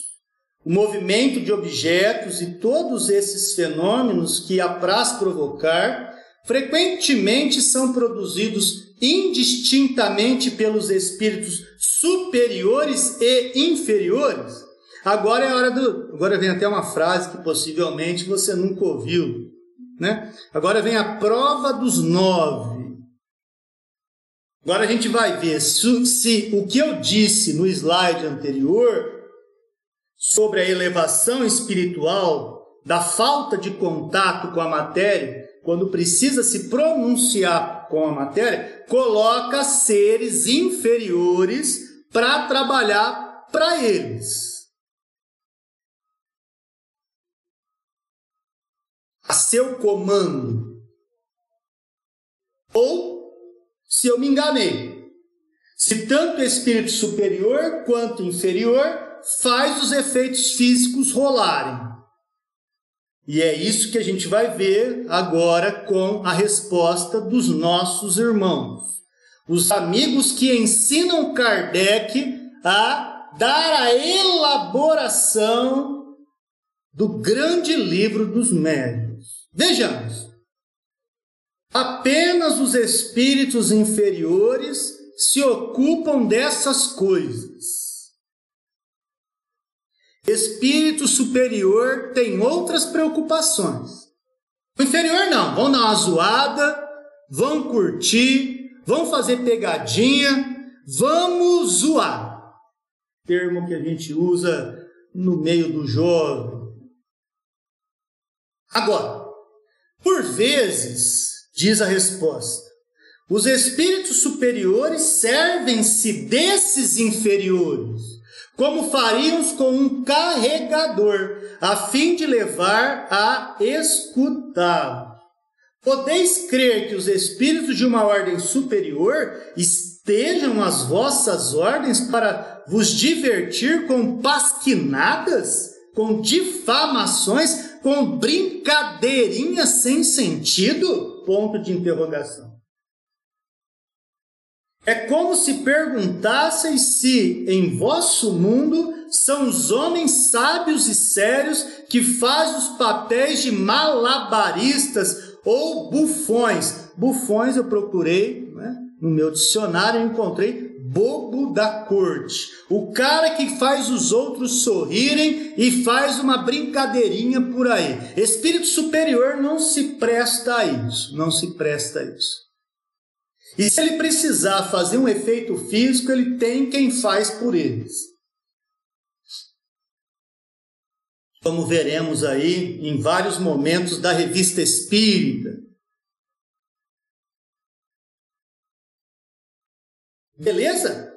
o movimento de objetos e todos esses fenômenos que apraz provocar, frequentemente são produzidos indistintamente pelos espíritos superiores e inferiores. Agora é a hora do. Agora vem até uma frase que possivelmente você nunca ouviu. Né? Agora vem a prova dos nove. Agora a gente vai ver se, se o que eu disse no slide anterior sobre a elevação espiritual, da falta de contato com a matéria, quando precisa se pronunciar com a matéria, coloca seres inferiores para trabalhar para eles. A seu comando. Ou, se eu me enganei, se tanto espírito superior quanto inferior faz os efeitos físicos rolarem. E é isso que a gente vai ver agora com a resposta dos nossos irmãos. Os amigos que ensinam Kardec a dar a elaboração do grande livro dos médios. Vejamos. Apenas os espíritos inferiores se ocupam dessas coisas. Espírito superior tem outras preocupações. O inferior não, vão dar uma zoada, vão curtir, vão fazer pegadinha, vamos zoar. Termo que a gente usa no meio do jovem. Agora, por vezes, diz a resposta, os espíritos superiores servem-se desses inferiores como faríamos com um carregador, a fim de levar a escutá-lo. Podeis crer que os espíritos de uma ordem superior estejam às vossas ordens para vos divertir com pasquinadas, com difamações, com brincadeirinhas sem sentido? Ponto de interrogação. É como se perguntasseis se em vosso mundo são os homens sábios e sérios que fazem os papéis de malabaristas ou bufões. Bufões eu procurei né? no meu dicionário e encontrei bobo da corte. O cara que faz os outros sorrirem e faz uma brincadeirinha por aí. Espírito superior não se presta a isso, não se presta a isso. E se ele precisar fazer um efeito físico, ele tem quem faz por eles. Como veremos aí em vários momentos da revista Espírita. Beleza?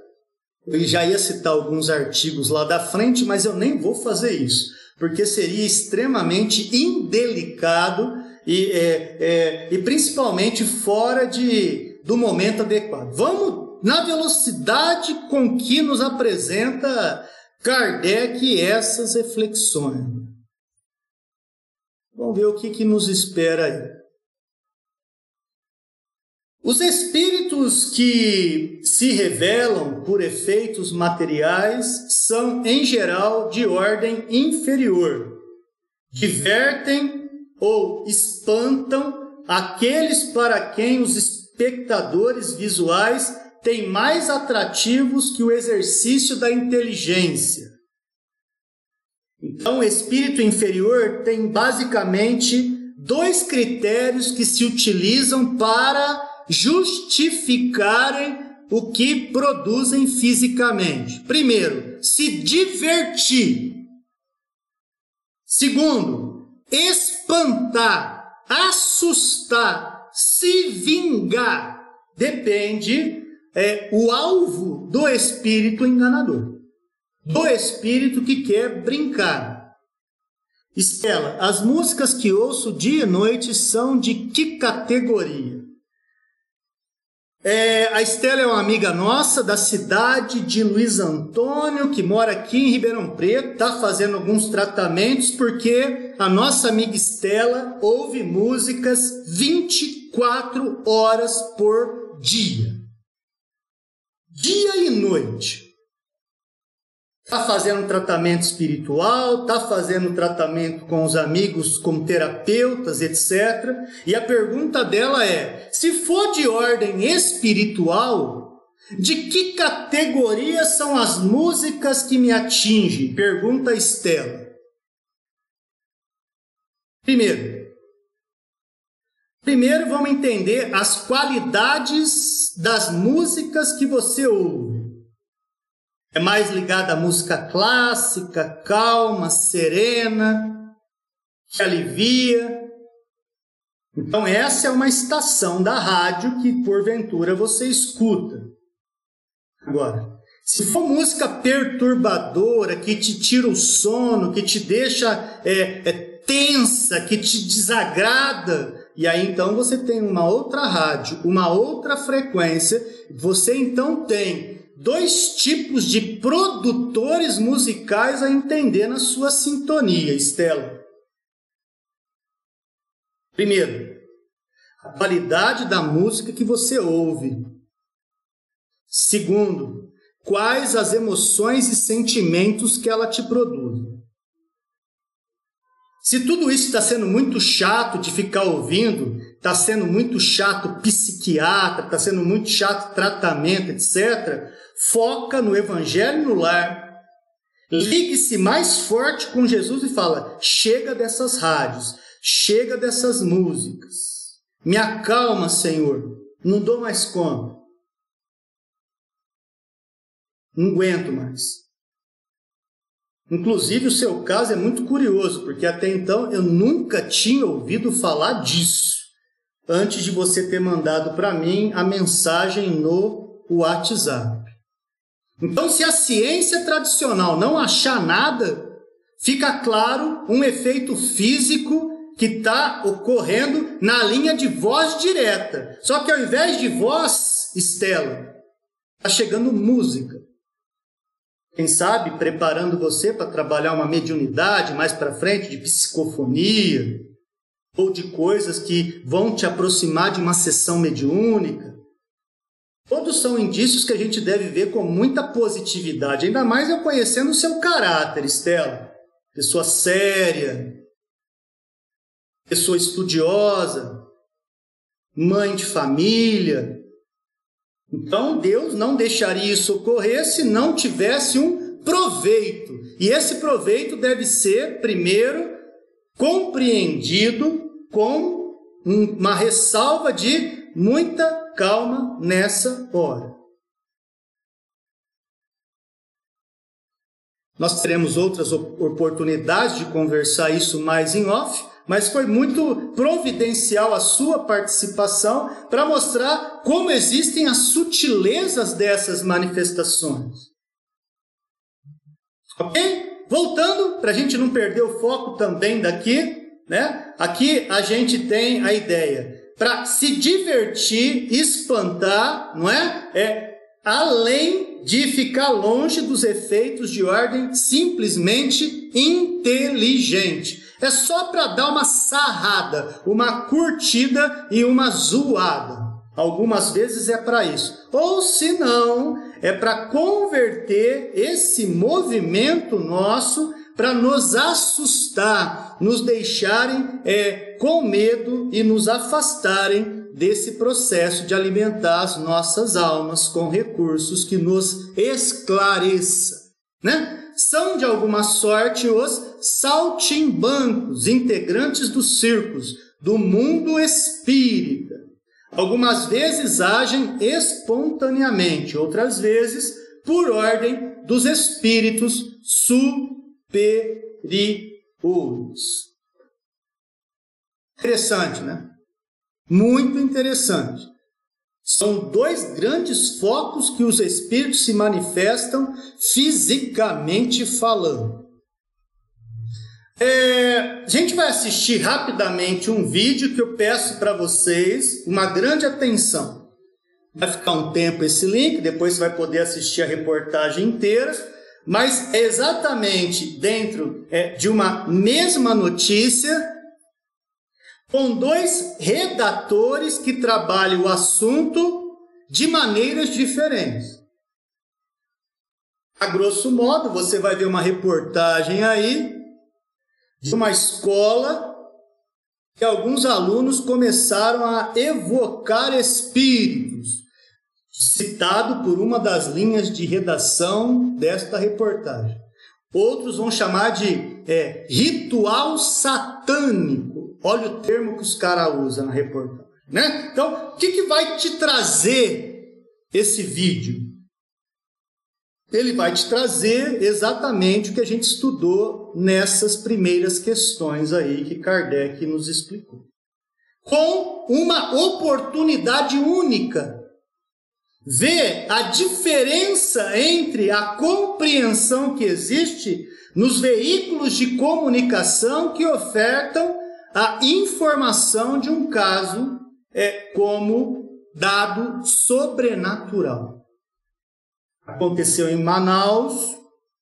Eu já ia citar alguns artigos lá da frente, mas eu nem vou fazer isso, porque seria extremamente indelicado e, é, é, e principalmente fora de, do momento adequado. Vamos na velocidade com que nos apresenta Kardec essas reflexões. Vamos ver o que, que nos espera aí. Os espíritos que se revelam por efeitos materiais são, em geral, de ordem inferior. Divertem ou espantam aqueles para quem os espectadores visuais têm mais atrativos que o exercício da inteligência. Então, o espírito inferior tem basicamente dois critérios que se utilizam para justificarem o que produzem fisicamente. Primeiro, se divertir. Segundo, espantar, assustar, se vingar. Depende é o alvo do espírito enganador, do espírito que quer brincar. Estela, as músicas que ouço dia e noite são de que categoria? É, a Estela é uma amiga nossa da cidade de Luiz Antônio, que mora aqui em Ribeirão Preto, está fazendo alguns tratamentos, porque a nossa amiga Estela ouve músicas 24 horas por dia. Dia e noite. Está fazendo tratamento espiritual, está fazendo tratamento com os amigos como terapeutas, etc. E a pergunta dela é: se for de ordem espiritual, de que categoria são as músicas que me atingem? Pergunta Estela. Primeiro, primeiro vamos entender as qualidades das músicas que você ouve. É mais ligada à música clássica, calma, serena, que alivia. Então, essa é uma estação da rádio que, porventura, você escuta. Agora, se for música perturbadora, que te tira o sono, que te deixa é, é, tensa, que te desagrada, e aí então você tem uma outra rádio, uma outra frequência, você então tem dois tipos de produtores musicais a entender na sua sintonia, Estela. Primeiro, a qualidade da música que você ouve. Segundo, quais as emoções e sentimentos que ela te produz. Se tudo isso está sendo muito chato de ficar ouvindo, está sendo muito chato psiquiatra, está sendo muito chato tratamento, etc., foca no Evangelho no lar, ligue-se mais forte com Jesus e fala: chega dessas rádios, chega dessas músicas, me acalma, Senhor, não dou mais conta, não aguento mais. Inclusive, o seu caso é muito curioso, porque até então eu nunca tinha ouvido falar disso, antes de você ter mandado para mim a mensagem no WhatsApp. Então, se a ciência tradicional não achar nada, fica claro um efeito físico que está ocorrendo na linha de voz direta. Só que ao invés de voz, Estela, está chegando música. Quem sabe preparando você para trabalhar uma mediunidade mais para frente, de psicofonia, ou de coisas que vão te aproximar de uma sessão mediúnica. Todos são indícios que a gente deve ver com muita positividade, ainda mais eu conhecendo o seu caráter, Estela. Pessoa séria, pessoa estudiosa, mãe de família. Então Deus não deixaria isso ocorrer se não tivesse um proveito. E esse proveito deve ser, primeiro, compreendido com uma ressalva de muita calma nessa hora. Nós teremos outras oportunidades de conversar isso mais em off, mas foi muito providencial a sua participação para mostrar como existem as sutilezas dessas manifestações. Ok? Voltando, para a gente não perder o foco também daqui, né? Aqui a gente tem a ideia para se divertir, espantar, não é? É além de ficar longe dos efeitos de ordem simplesmente inteligente. É só para dar uma sarrada, uma curtida e uma zoada. Algumas vezes é para isso. Ou se não, é para converter esse movimento nosso para nos assustar, nos deixarem é, com medo e nos afastarem desse processo de alimentar as nossas almas com recursos que nos esclareça, né? São de alguma sorte os saltimbancos, integrantes dos círculos do mundo espírita. Algumas vezes agem espontaneamente, outras vezes por ordem dos espíritos superiores. Interessante, né? Muito interessante. São dois grandes focos que os espíritos se manifestam fisicamente falando. É, a gente vai assistir rapidamente um vídeo que eu peço para vocês uma grande atenção. Vai ficar um tempo esse link, depois você vai poder assistir a reportagem inteira, mas é exatamente dentro é, de uma mesma notícia com dois redatores que trabalham o assunto de maneiras diferentes. A grosso modo, você vai ver uma reportagem aí de uma escola que alguns alunos começaram a evocar espíritos, citado por uma das linhas de redação desta reportagem. Outros vão chamar de é, ritual satânico. Olha o termo que os caras usam na reportagem. Né? Então, o que, que vai te trazer esse vídeo? Ele vai te trazer exatamente o que a gente estudou nessas primeiras questões aí que Kardec nos explicou. Com uma oportunidade única. Ver a diferença entre a compreensão que existe nos veículos de comunicação que ofertam a informação de um caso é como dado sobrenatural. Aconteceu em Manaus,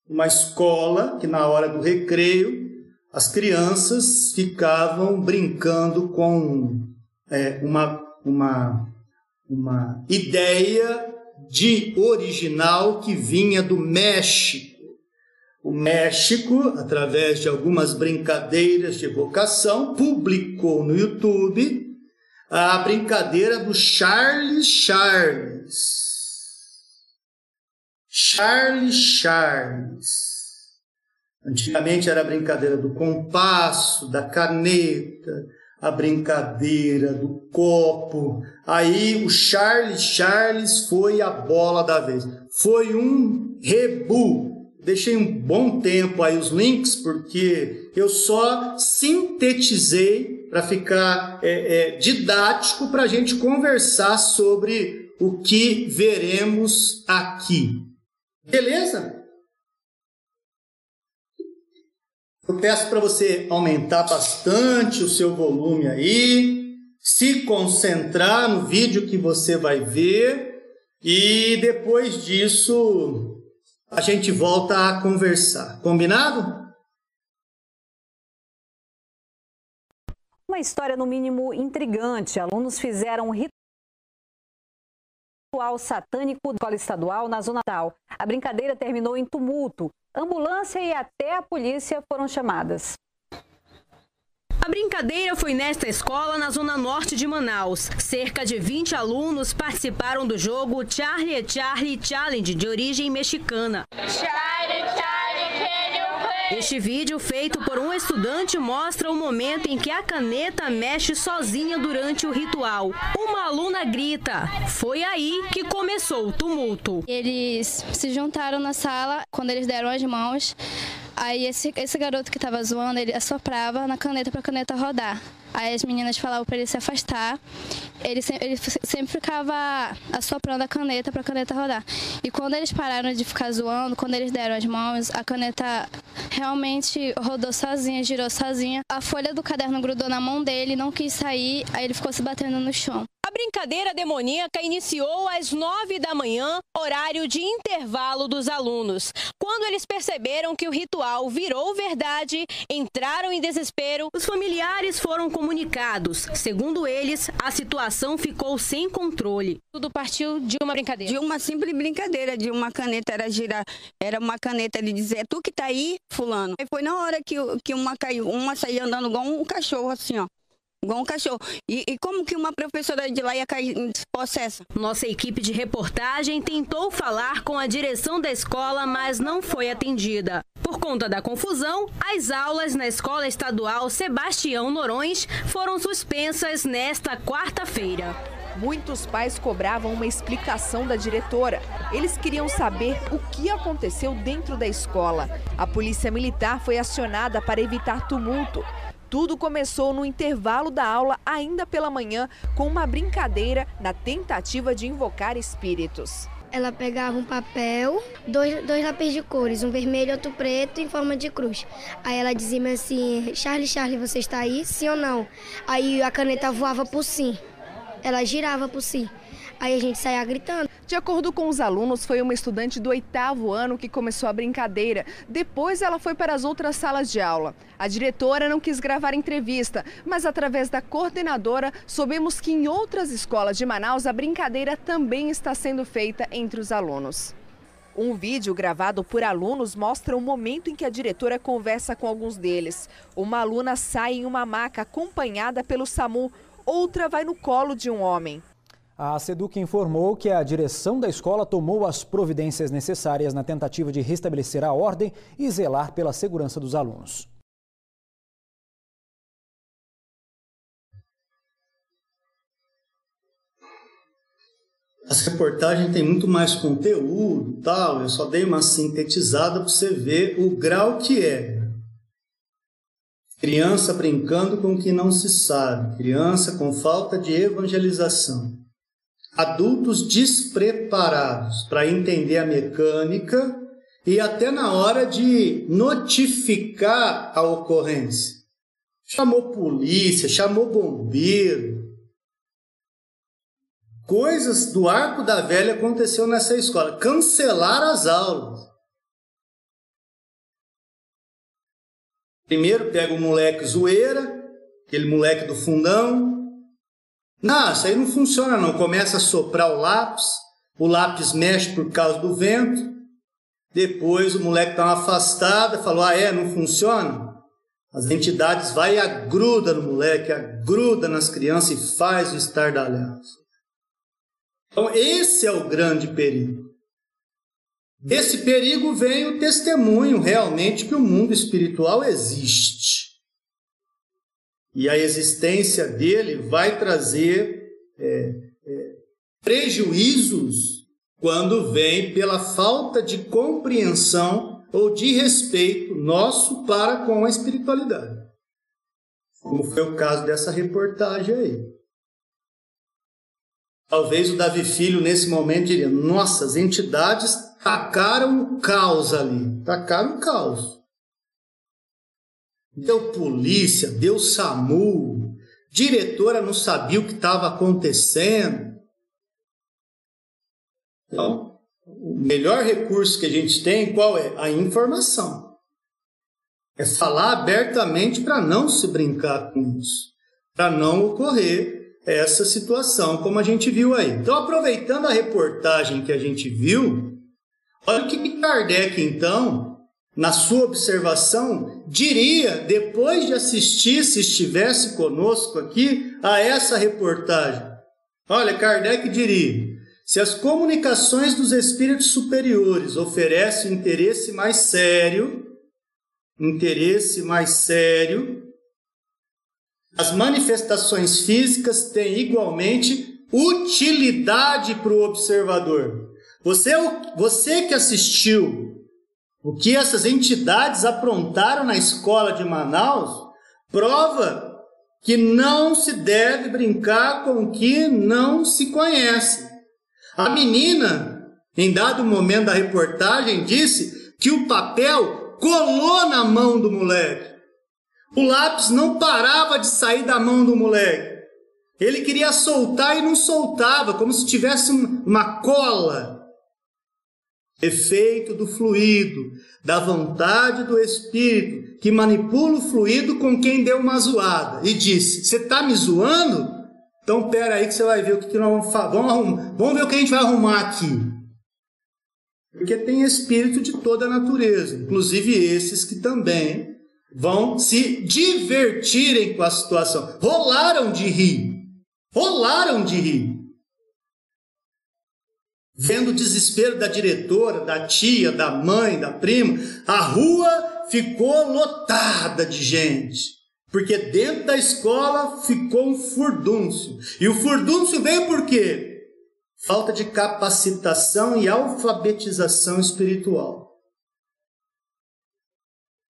uma escola que na hora do recreio as crianças ficavam brincando com é, uma, uma, uma ideia de original que vinha do México o México, através de algumas brincadeiras de evocação, publicou no YouTube a brincadeira do Charles Charles. Charles Charles. Antigamente era a brincadeira do compasso, da caneta, a brincadeira do copo. Aí o Charles Charles foi a bola da vez. Foi um rebu deixei um bom tempo aí os links, porque eu só sintetizei para ficar é, é, didático para a gente conversar sobre o que veremos aqui. Beleza? Eu peço para você aumentar bastante o seu volume aí, se concentrar no vídeo que você vai ver e depois disso a gente volta a conversar. Combinado? Uma história, no mínimo, intrigante. Alunos fizeram um ritual satânico da escola estadual na zona tal. A brincadeira terminou em tumulto. Ambulância e até a polícia foram chamadas. A brincadeira foi nesta escola na zona norte de Manaus. Cerca de 20 alunos participaram do jogo Charlie Charlie Challenge de origem mexicana. Charlie, Charlie, este vídeo, feito por um estudante, mostra o momento em que a caneta mexe sozinha durante o ritual. Uma aluna grita. Foi aí que começou o tumulto. Eles se juntaram na sala quando eles deram as mãos. Aí esse, esse garoto que estava zoando, ele assoprava na caneta para a caneta rodar. Aí as meninas falavam para ele se afastar. Ele, ele sempre ficava assoprando a caneta para a caneta rodar. E quando eles pararam de ficar zoando, quando eles deram as mãos, a caneta realmente rodou sozinha, girou sozinha. A folha do caderno grudou na mão dele, não quis sair, aí ele ficou se batendo no chão. A brincadeira demoníaca iniciou às nove da manhã, horário de intervalo dos alunos. Quando eles perceberam que o ritual virou verdade, entraram em desespero, os familiares foram comunicados. Segundo eles, a situação ficou sem controle. Tudo partiu de uma brincadeira. De uma simples brincadeira, de uma caneta era girar, era uma caneta de dizer, é tu que tá aí, fulano. E foi na hora que, que uma caiu, uma saiu andando igual um cachorro, assim, ó igual um cachorro. E, e, como que uma professora de lá ia cair possessa? Nossa equipe de reportagem tentou falar com a direção da escola, mas não foi atendida. Por conta da confusão, as aulas na Escola Estadual Sebastião Norões foram suspensas nesta quarta-feira. Muitos pais cobravam uma explicação da diretora. Eles queriam saber o que aconteceu dentro da escola. A polícia militar foi acionada para evitar tumulto. Tudo começou no intervalo da aula, ainda pela manhã, com uma brincadeira na tentativa de invocar espíritos. Ela pegava um papel, dois, dois lápis de cores, um vermelho e outro preto, em forma de cruz. Aí ela dizia assim: Charlie, Charlie, você está aí? Sim ou não? Aí a caneta voava por sim. Ela girava por si. Aí a gente saía gritando. De acordo com os alunos, foi uma estudante do oitavo ano que começou a brincadeira. Depois ela foi para as outras salas de aula. A diretora não quis gravar entrevista, mas através da coordenadora soubemos que em outras escolas de Manaus a brincadeira também está sendo feita entre os alunos. Um vídeo gravado por alunos mostra o momento em que a diretora conversa com alguns deles. Uma aluna sai em uma maca acompanhada pelo SAMU, outra vai no colo de um homem. A SEDUC informou que a direção da escola tomou as providências necessárias na tentativa de restabelecer a ordem e zelar pela segurança dos alunos. As reportagens têm muito mais conteúdo, tal. Eu só dei uma sintetizada para você ver o grau que é. Criança brincando com o que não se sabe, criança com falta de evangelização adultos despreparados para entender a mecânica e até na hora de notificar a ocorrência. Chamou polícia, chamou bombeiro. Coisas do arco da velha aconteceu nessa escola. Cancelar as aulas. Primeiro pega o moleque zoeira, aquele moleque do fundão, não, isso aí não funciona não. Começa a soprar o lápis, o lápis mexe por causa do vento, depois o moleque está afastado, falou, ah é, não funciona? As entidades vai e agruda no moleque, agruda nas crianças e faz o estardalhaço. Então esse é o grande perigo. Desse perigo vem o testemunho realmente que o mundo espiritual existe. E a existência dele vai trazer é, é, prejuízos quando vem pela falta de compreensão ou de respeito nosso para com a espiritualidade. Como foi o caso dessa reportagem aí. Talvez o Davi Filho, nesse momento, diria: Nossa, as entidades tacaram o caos ali. Tacaram o caos deu polícia, deu SAMU, diretora não sabia o que estava acontecendo. Então, o melhor recurso que a gente tem, qual é? A informação. É falar abertamente para não se brincar com isso, para não ocorrer essa situação, como a gente viu aí. Então, aproveitando a reportagem que a gente viu, olha o que Kardec, então, na sua observação, diria, depois de assistir, se estivesse conosco aqui, a essa reportagem? Olha, Kardec diria: se as comunicações dos espíritos superiores oferecem interesse mais sério, interesse mais sério, as manifestações físicas têm igualmente utilidade para o observador. Você, você que assistiu o que essas entidades aprontaram na escola de Manaus prova que não se deve brincar com o que não se conhece. A menina, em dado momento da reportagem, disse que o papel colou na mão do moleque. O lápis não parava de sair da mão do moleque. Ele queria soltar e não soltava, como se tivesse uma cola. Efeito do fluido, da vontade do Espírito, que manipula o fluido com quem deu uma zoada. E disse: Você está me zoando? Então pera aí que você vai ver o que, que nós vamos fazer. Vamos, vamos ver o que a gente vai arrumar aqui. Porque tem espírito de toda a natureza, inclusive esses que também vão se divertirem com a situação. Rolaram de rir. Rolaram de rir. Vendo o desespero da diretora, da tia, da mãe, da prima, a rua ficou lotada de gente. Porque dentro da escola ficou um furdúncio. E o furdúncio veio por quê? Falta de capacitação e alfabetização espiritual.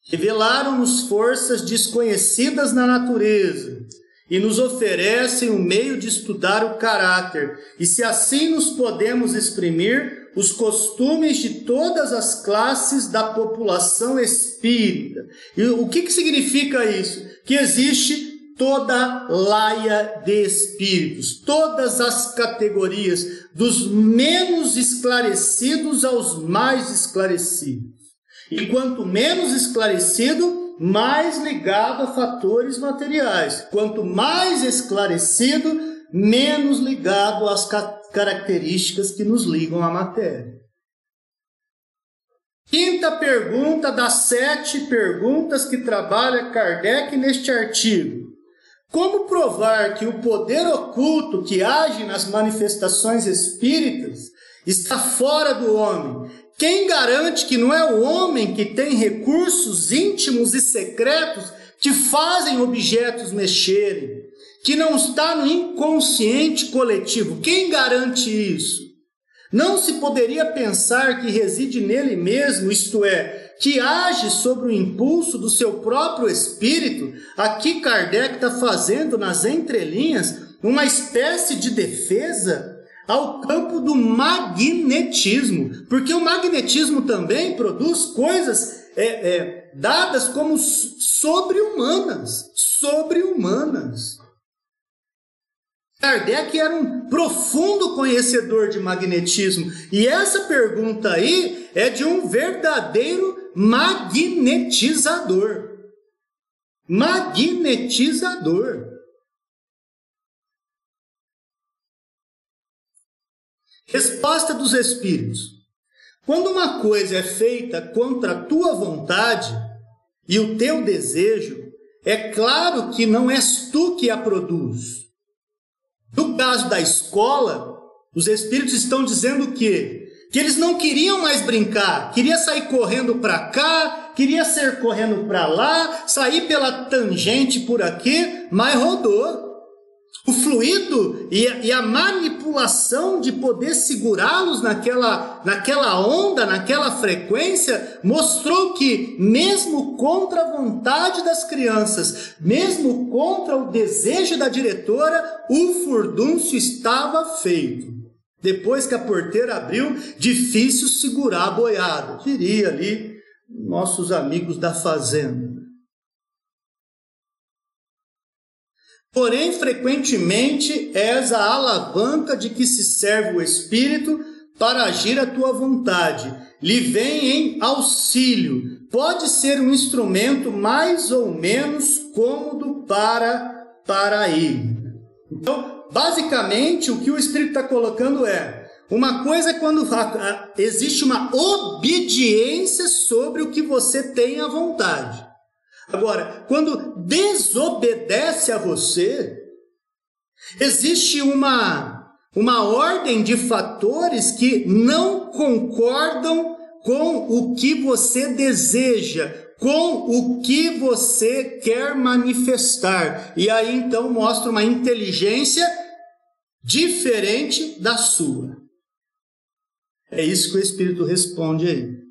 Revelaram-nos forças desconhecidas na natureza e nos oferecem o meio de estudar o caráter, e se assim nos podemos exprimir, os costumes de todas as classes da população espírita. E o que, que significa isso? Que existe toda laia de espíritos, todas as categorias, dos menos esclarecidos aos mais esclarecidos. E quanto menos esclarecido, mais ligado a fatores materiais. Quanto mais esclarecido, menos ligado às características que nos ligam à matéria. Quinta pergunta das sete perguntas que trabalha Kardec neste artigo. Como provar que o poder oculto que age nas manifestações espíritas está fora do homem quem garante que não é o homem que tem recursos íntimos e secretos que fazem objetos mexerem? Que não está no inconsciente coletivo? Quem garante isso? Não se poderia pensar que reside nele mesmo, isto é, que age sobre o impulso do seu próprio espírito? Aqui Kardec está fazendo nas entrelinhas uma espécie de defesa ao campo do magnetismo, porque o magnetismo também produz coisas é, é, dadas como sobre-humanas, sobre-humanas. Kardec era um profundo conhecedor de magnetismo, e essa pergunta aí é de um verdadeiro magnetizador. Magnetizador. Resposta dos Espíritos: Quando uma coisa é feita contra a tua vontade e o teu desejo, é claro que não és tu que a produz. No caso da escola, os Espíritos estão dizendo que que eles não queriam mais brincar, queria sair correndo para cá, queria ser correndo para lá, sair pela tangente por aqui, mas rodou. O fluido e a, e a manipulação de poder segurá-los naquela, naquela onda, naquela frequência, mostrou que, mesmo contra a vontade das crianças, mesmo contra o desejo da diretora, o furdúncio estava feito. Depois que a porteira abriu, difícil segurar a boiada, diria ali nossos amigos da fazenda. Porém, frequentemente és a alavanca de que se serve o Espírito para agir a tua vontade. Lhe vem em auxílio. Pode ser um instrumento mais ou menos cômodo para, para ele. Então, basicamente, o que o Espírito está colocando é: uma coisa é quando existe uma obediência sobre o que você tem à vontade. Agora, quando desobedece a você, existe uma, uma ordem de fatores que não concordam com o que você deseja, com o que você quer manifestar. E aí então mostra uma inteligência diferente da sua. É isso que o Espírito responde aí.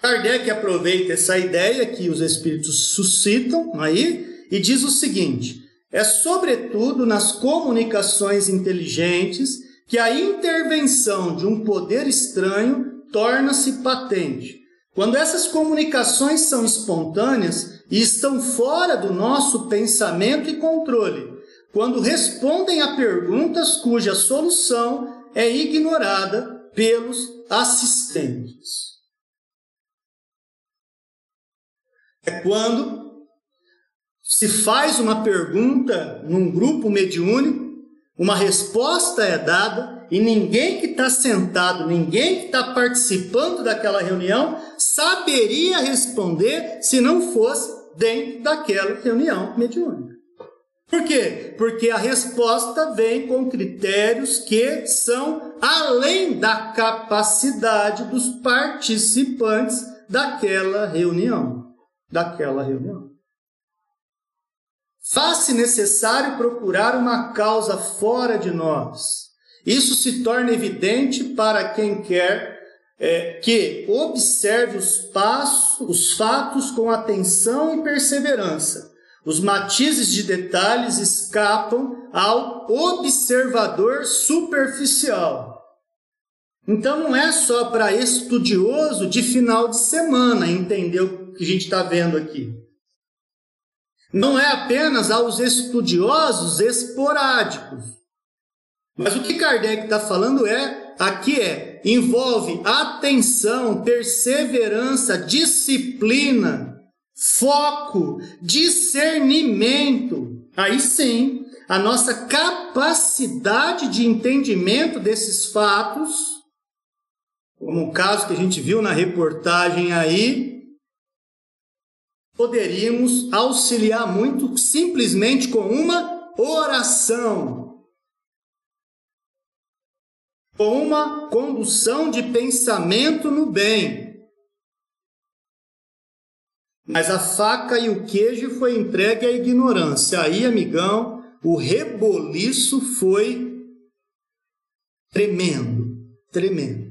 Kardec aproveita essa ideia que os espíritos suscitam aí e diz o seguinte: é sobretudo nas comunicações inteligentes que a intervenção de um poder estranho torna-se patente. Quando essas comunicações são espontâneas e estão fora do nosso pensamento e controle, quando respondem a perguntas cuja solução é ignorada pelos assistentes. É quando se faz uma pergunta num grupo mediúnico, uma resposta é dada e ninguém que está sentado, ninguém que está participando daquela reunião saberia responder se não fosse dentro daquela reunião mediúnica. Por quê? Porque a resposta vem com critérios que são além da capacidade dos participantes daquela reunião, daquela reunião. Faz-se necessário procurar uma causa fora de nós. Isso se torna evidente para quem quer é, que observe os passos, os fatos com atenção e perseverança os matizes de detalhes escapam ao observador superficial. Então não é só para estudioso de final de semana entender que a gente está vendo aqui. Não é apenas aos estudiosos esporádicos. Mas o que Kardec está falando é, aqui é, envolve atenção, perseverança, disciplina, foco, discernimento. Aí sim, a nossa capacidade de entendimento desses fatos, como o caso que a gente viu na reportagem aí, poderíamos auxiliar muito simplesmente com uma oração. Com uma condução de pensamento no bem. Mas a faca e o queijo foi entregue à ignorância. Aí, amigão, o reboliço foi tremendo, tremendo.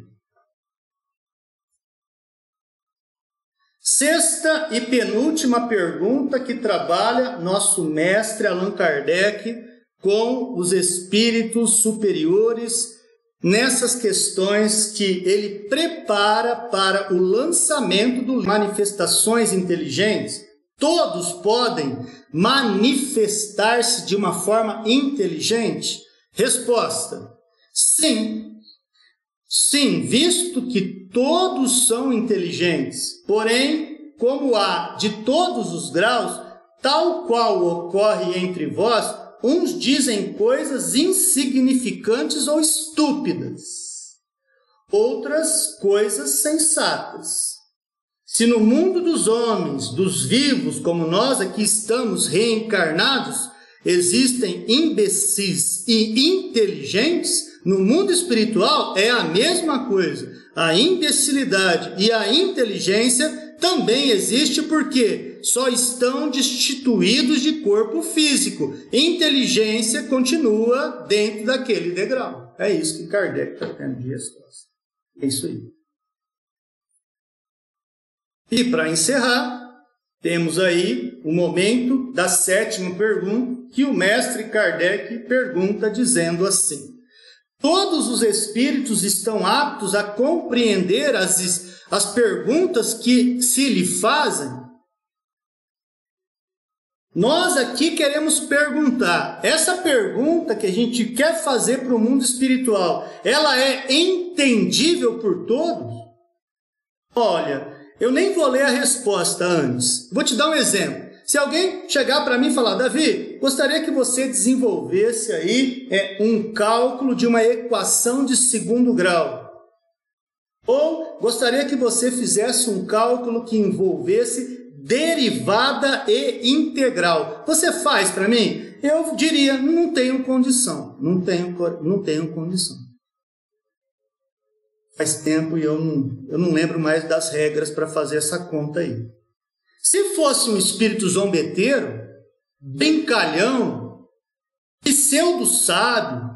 Sexta e penúltima pergunta que trabalha nosso mestre Allan Kardec com os espíritos superiores nessas questões que ele prepara para o lançamento de manifestações inteligentes. Todos podem manifestar-se de uma forma inteligente? Resposta: sim. Sim, visto que todos são inteligentes, porém, como há de todos os graus, tal qual ocorre entre vós, uns dizem coisas insignificantes ou estúpidas, outras coisas sensatas. Se no mundo dos homens, dos vivos, como nós aqui estamos reencarnados, existem imbecis e inteligentes, no mundo espiritual é a mesma coisa. A imbecilidade e a inteligência também existe porque só estão destituídos de corpo físico. Inteligência continua dentro daquele degrau. É isso que Kardec está tendo de resposta. É isso aí. E para encerrar, temos aí o momento da sétima pergunta, que o mestre Kardec pergunta dizendo assim: Todos os espíritos estão aptos a compreender as, as perguntas que se lhe fazem? Nós aqui queremos perguntar, essa pergunta que a gente quer fazer para o mundo espiritual, ela é entendível por todos? Olha, eu nem vou ler a resposta antes. Vou te dar um exemplo. Se alguém chegar para mim e falar, Davi, gostaria que você desenvolvesse aí é, um cálculo de uma equação de segundo grau. Ou gostaria que você fizesse um cálculo que envolvesse derivada e integral. Você faz para mim? Eu diria, não tenho condição, não tenho, não tenho condição. Faz tempo e eu não, eu não lembro mais das regras para fazer essa conta aí. Se fosse um espírito zombeteiro, brincalhão, pseudo sábio,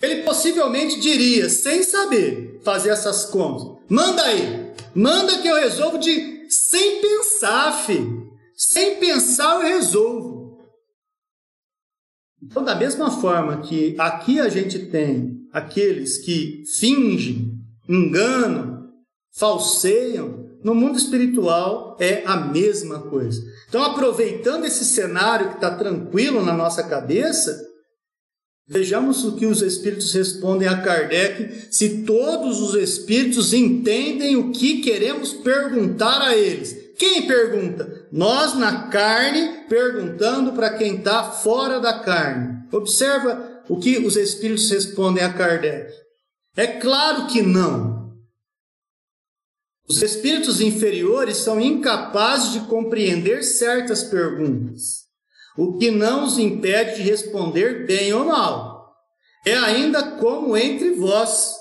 ele possivelmente diria, sem saber fazer essas contas, manda aí, Manda que eu resolvo de sem pensar, filho. Sem pensar eu resolvo. Então, da mesma forma que aqui a gente tem aqueles que fingem, enganam, falseiam, no mundo espiritual é a mesma coisa. Então, aproveitando esse cenário que está tranquilo na nossa cabeça, vejamos o que os espíritos respondem a Kardec, se todos os espíritos entendem o que queremos perguntar a eles. Quem pergunta? Nós na carne, perguntando para quem está fora da carne. Observa o que os espíritos respondem a Kardec. É claro que não. Os espíritos inferiores são incapazes de compreender certas perguntas, o que não os impede de responder bem ou mal. É ainda como entre vós.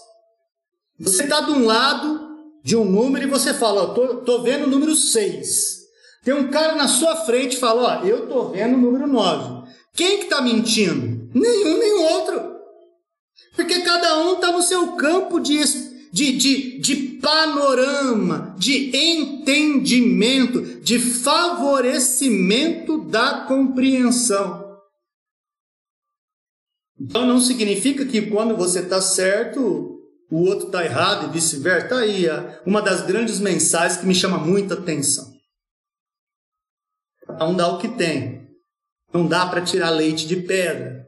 Você está de um lado de um número e você fala, ó, tô, tô vendo o número 6. Tem um cara na sua frente e fala, ó, eu tô vendo o número 9. Quem que está mentindo? Nenhum nem outro. Porque cada um está no seu campo de de, de, de panorama, de entendimento, de favorecimento da compreensão. Então não significa que quando você está certo, o outro está errado e vice-versa. Está aí uma das grandes mensagens que me chama muita atenção. Um dá o que tem. Não dá para tirar leite de pedra.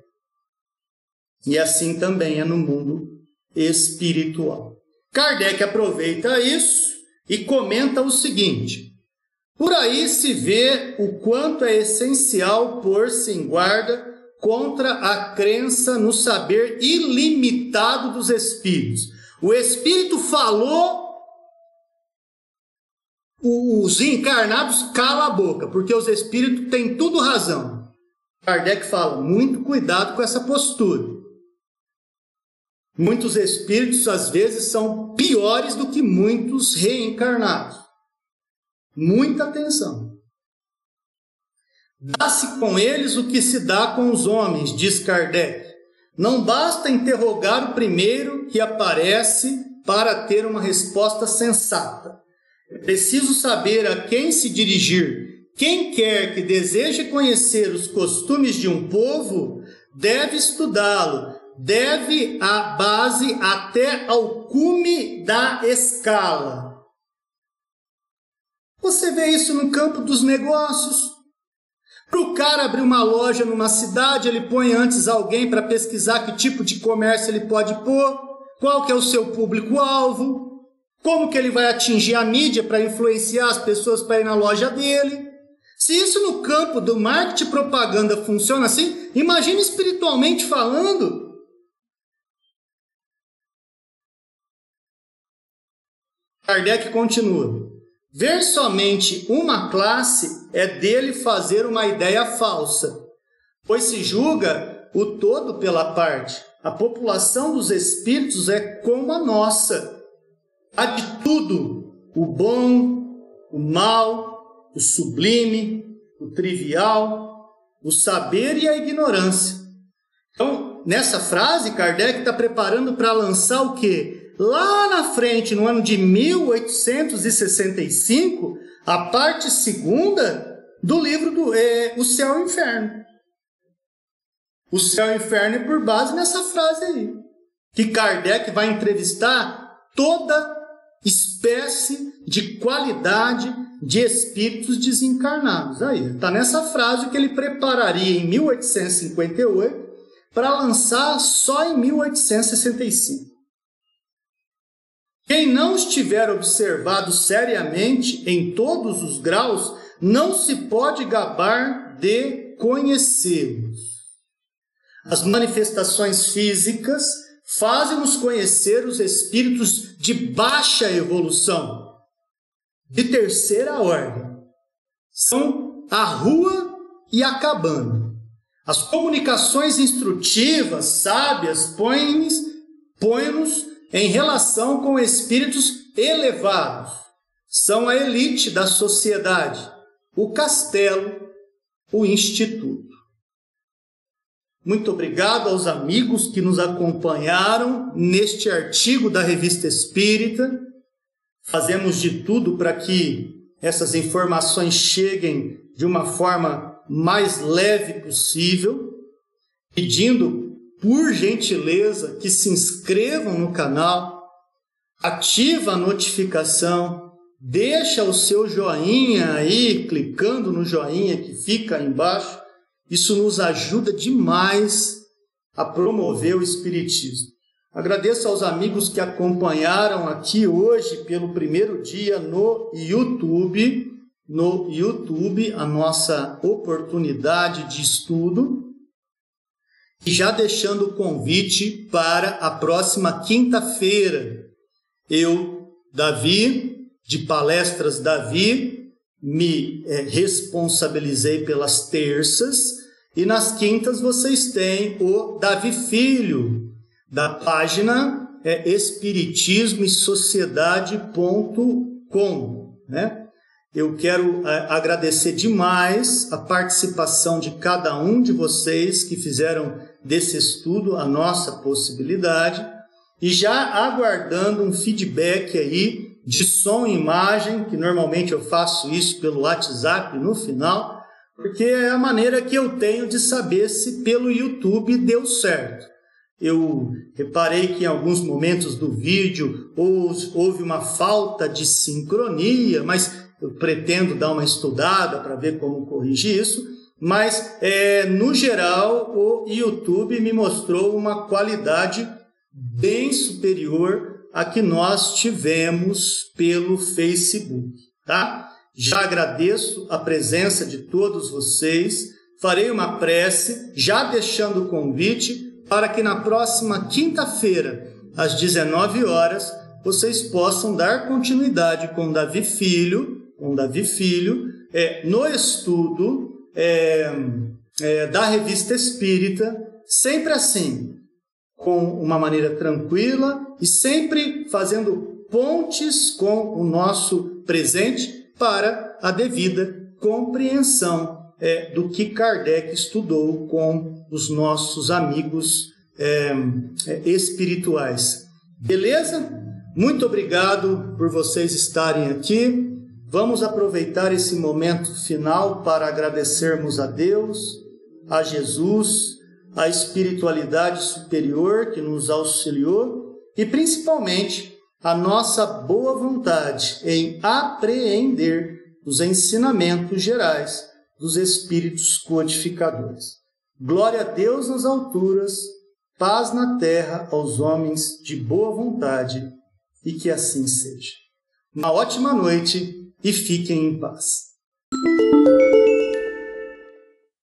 E assim também é no mundo espiritual. Kardec aproveita isso e comenta o seguinte: por aí se vê o quanto é essencial pôr-se em guarda contra a crença no saber ilimitado dos espíritos. O espírito falou, os encarnados cala a boca, porque os espíritos têm tudo razão. Kardec fala: muito cuidado com essa postura. Muitos espíritos, às vezes, são piores do que muitos reencarnados. Muita atenção. Dá-se com eles o que se dá com os homens, diz Kardec. Não basta interrogar o primeiro que aparece para ter uma resposta sensata. É preciso saber a quem se dirigir. Quem quer que deseje conhecer os costumes de um povo, deve estudá-lo deve a base até ao cume da escala. Você vê isso no campo dos negócios. Para o cara abrir uma loja numa cidade, ele põe antes alguém para pesquisar que tipo de comércio ele pode pôr, qual que é o seu público-alvo, como que ele vai atingir a mídia para influenciar as pessoas para ir na loja dele. Se isso no campo do marketing propaganda funciona assim, imagine espiritualmente falando. Kardec continua: ver somente uma classe é dele fazer uma ideia falsa, pois se julga o todo pela parte. A população dos espíritos é como a nossa. Há de tudo: o bom, o mal, o sublime, o trivial, o saber e a ignorância. Então, nessa frase, Kardec está preparando para lançar o quê? Lá na frente, no ano de 1865, a parte segunda do livro do é, O Céu e o Inferno. O céu e o inferno é por base nessa frase aí. Que Kardec vai entrevistar toda espécie de qualidade de espíritos desencarnados. Aí, está nessa frase que ele prepararia em 1858 para lançar só em 1865. Quem não estiver observado seriamente em todos os graus, não se pode gabar de conhecê-los. As manifestações físicas fazem-nos conhecer os espíritos de baixa evolução, de terceira ordem. São a rua e a cabana. As comunicações instrutivas, sábias, põem-nos põem em relação com espíritos elevados. São a elite da sociedade, o castelo, o instituto. Muito obrigado aos amigos que nos acompanharam neste artigo da Revista Espírita. fazemos de tudo para que essas informações cheguem de uma forma mais leve possível, pedindo por gentileza que se inscrevam no canal, ativa a notificação, deixa o seu joinha aí, clicando no joinha que fica aí embaixo. Isso nos ajuda demais a promover o espiritismo. Agradeço aos amigos que acompanharam aqui hoje pelo primeiro dia no YouTube, no YouTube, a nossa oportunidade de estudo. E já deixando o convite para a próxima quinta-feira. Eu, Davi, de Palestras Davi, me é, responsabilizei pelas terças, e nas quintas vocês têm o Davi Filho, da página é espiritismo e sociedade.com, né? Eu quero é, agradecer demais a participação de cada um de vocês que fizeram desse estudo a nossa possibilidade e já aguardando um feedback aí de som e imagem, que normalmente eu faço isso pelo WhatsApp no final, porque é a maneira que eu tenho de saber se pelo YouTube deu certo. Eu reparei que em alguns momentos do vídeo houve uma falta de sincronia, mas eu pretendo dar uma estudada para ver como corrigir isso. Mas, é, no geral, o YouTube me mostrou uma qualidade bem superior à que nós tivemos pelo Facebook, tá? Já agradeço a presença de todos vocês. Farei uma prece, já deixando o convite para que na próxima quinta-feira, às 19 horas, vocês possam dar continuidade com Davi Filho, com Davi Filho, é, no estudo é, é, da Revista Espírita, sempre assim, com uma maneira tranquila e sempre fazendo pontes com o nosso presente para a devida compreensão é, do que Kardec estudou com os nossos amigos é, é, espirituais. Beleza? Muito obrigado por vocês estarem aqui. Vamos aproveitar esse momento final para agradecermos a Deus, a Jesus, a espiritualidade superior que nos auxiliou e principalmente a nossa boa vontade em apreender os ensinamentos gerais dos Espíritos codificadores. Glória a Deus nas alturas, paz na terra aos homens de boa vontade, e que assim seja. Uma ótima noite e fiquem em paz.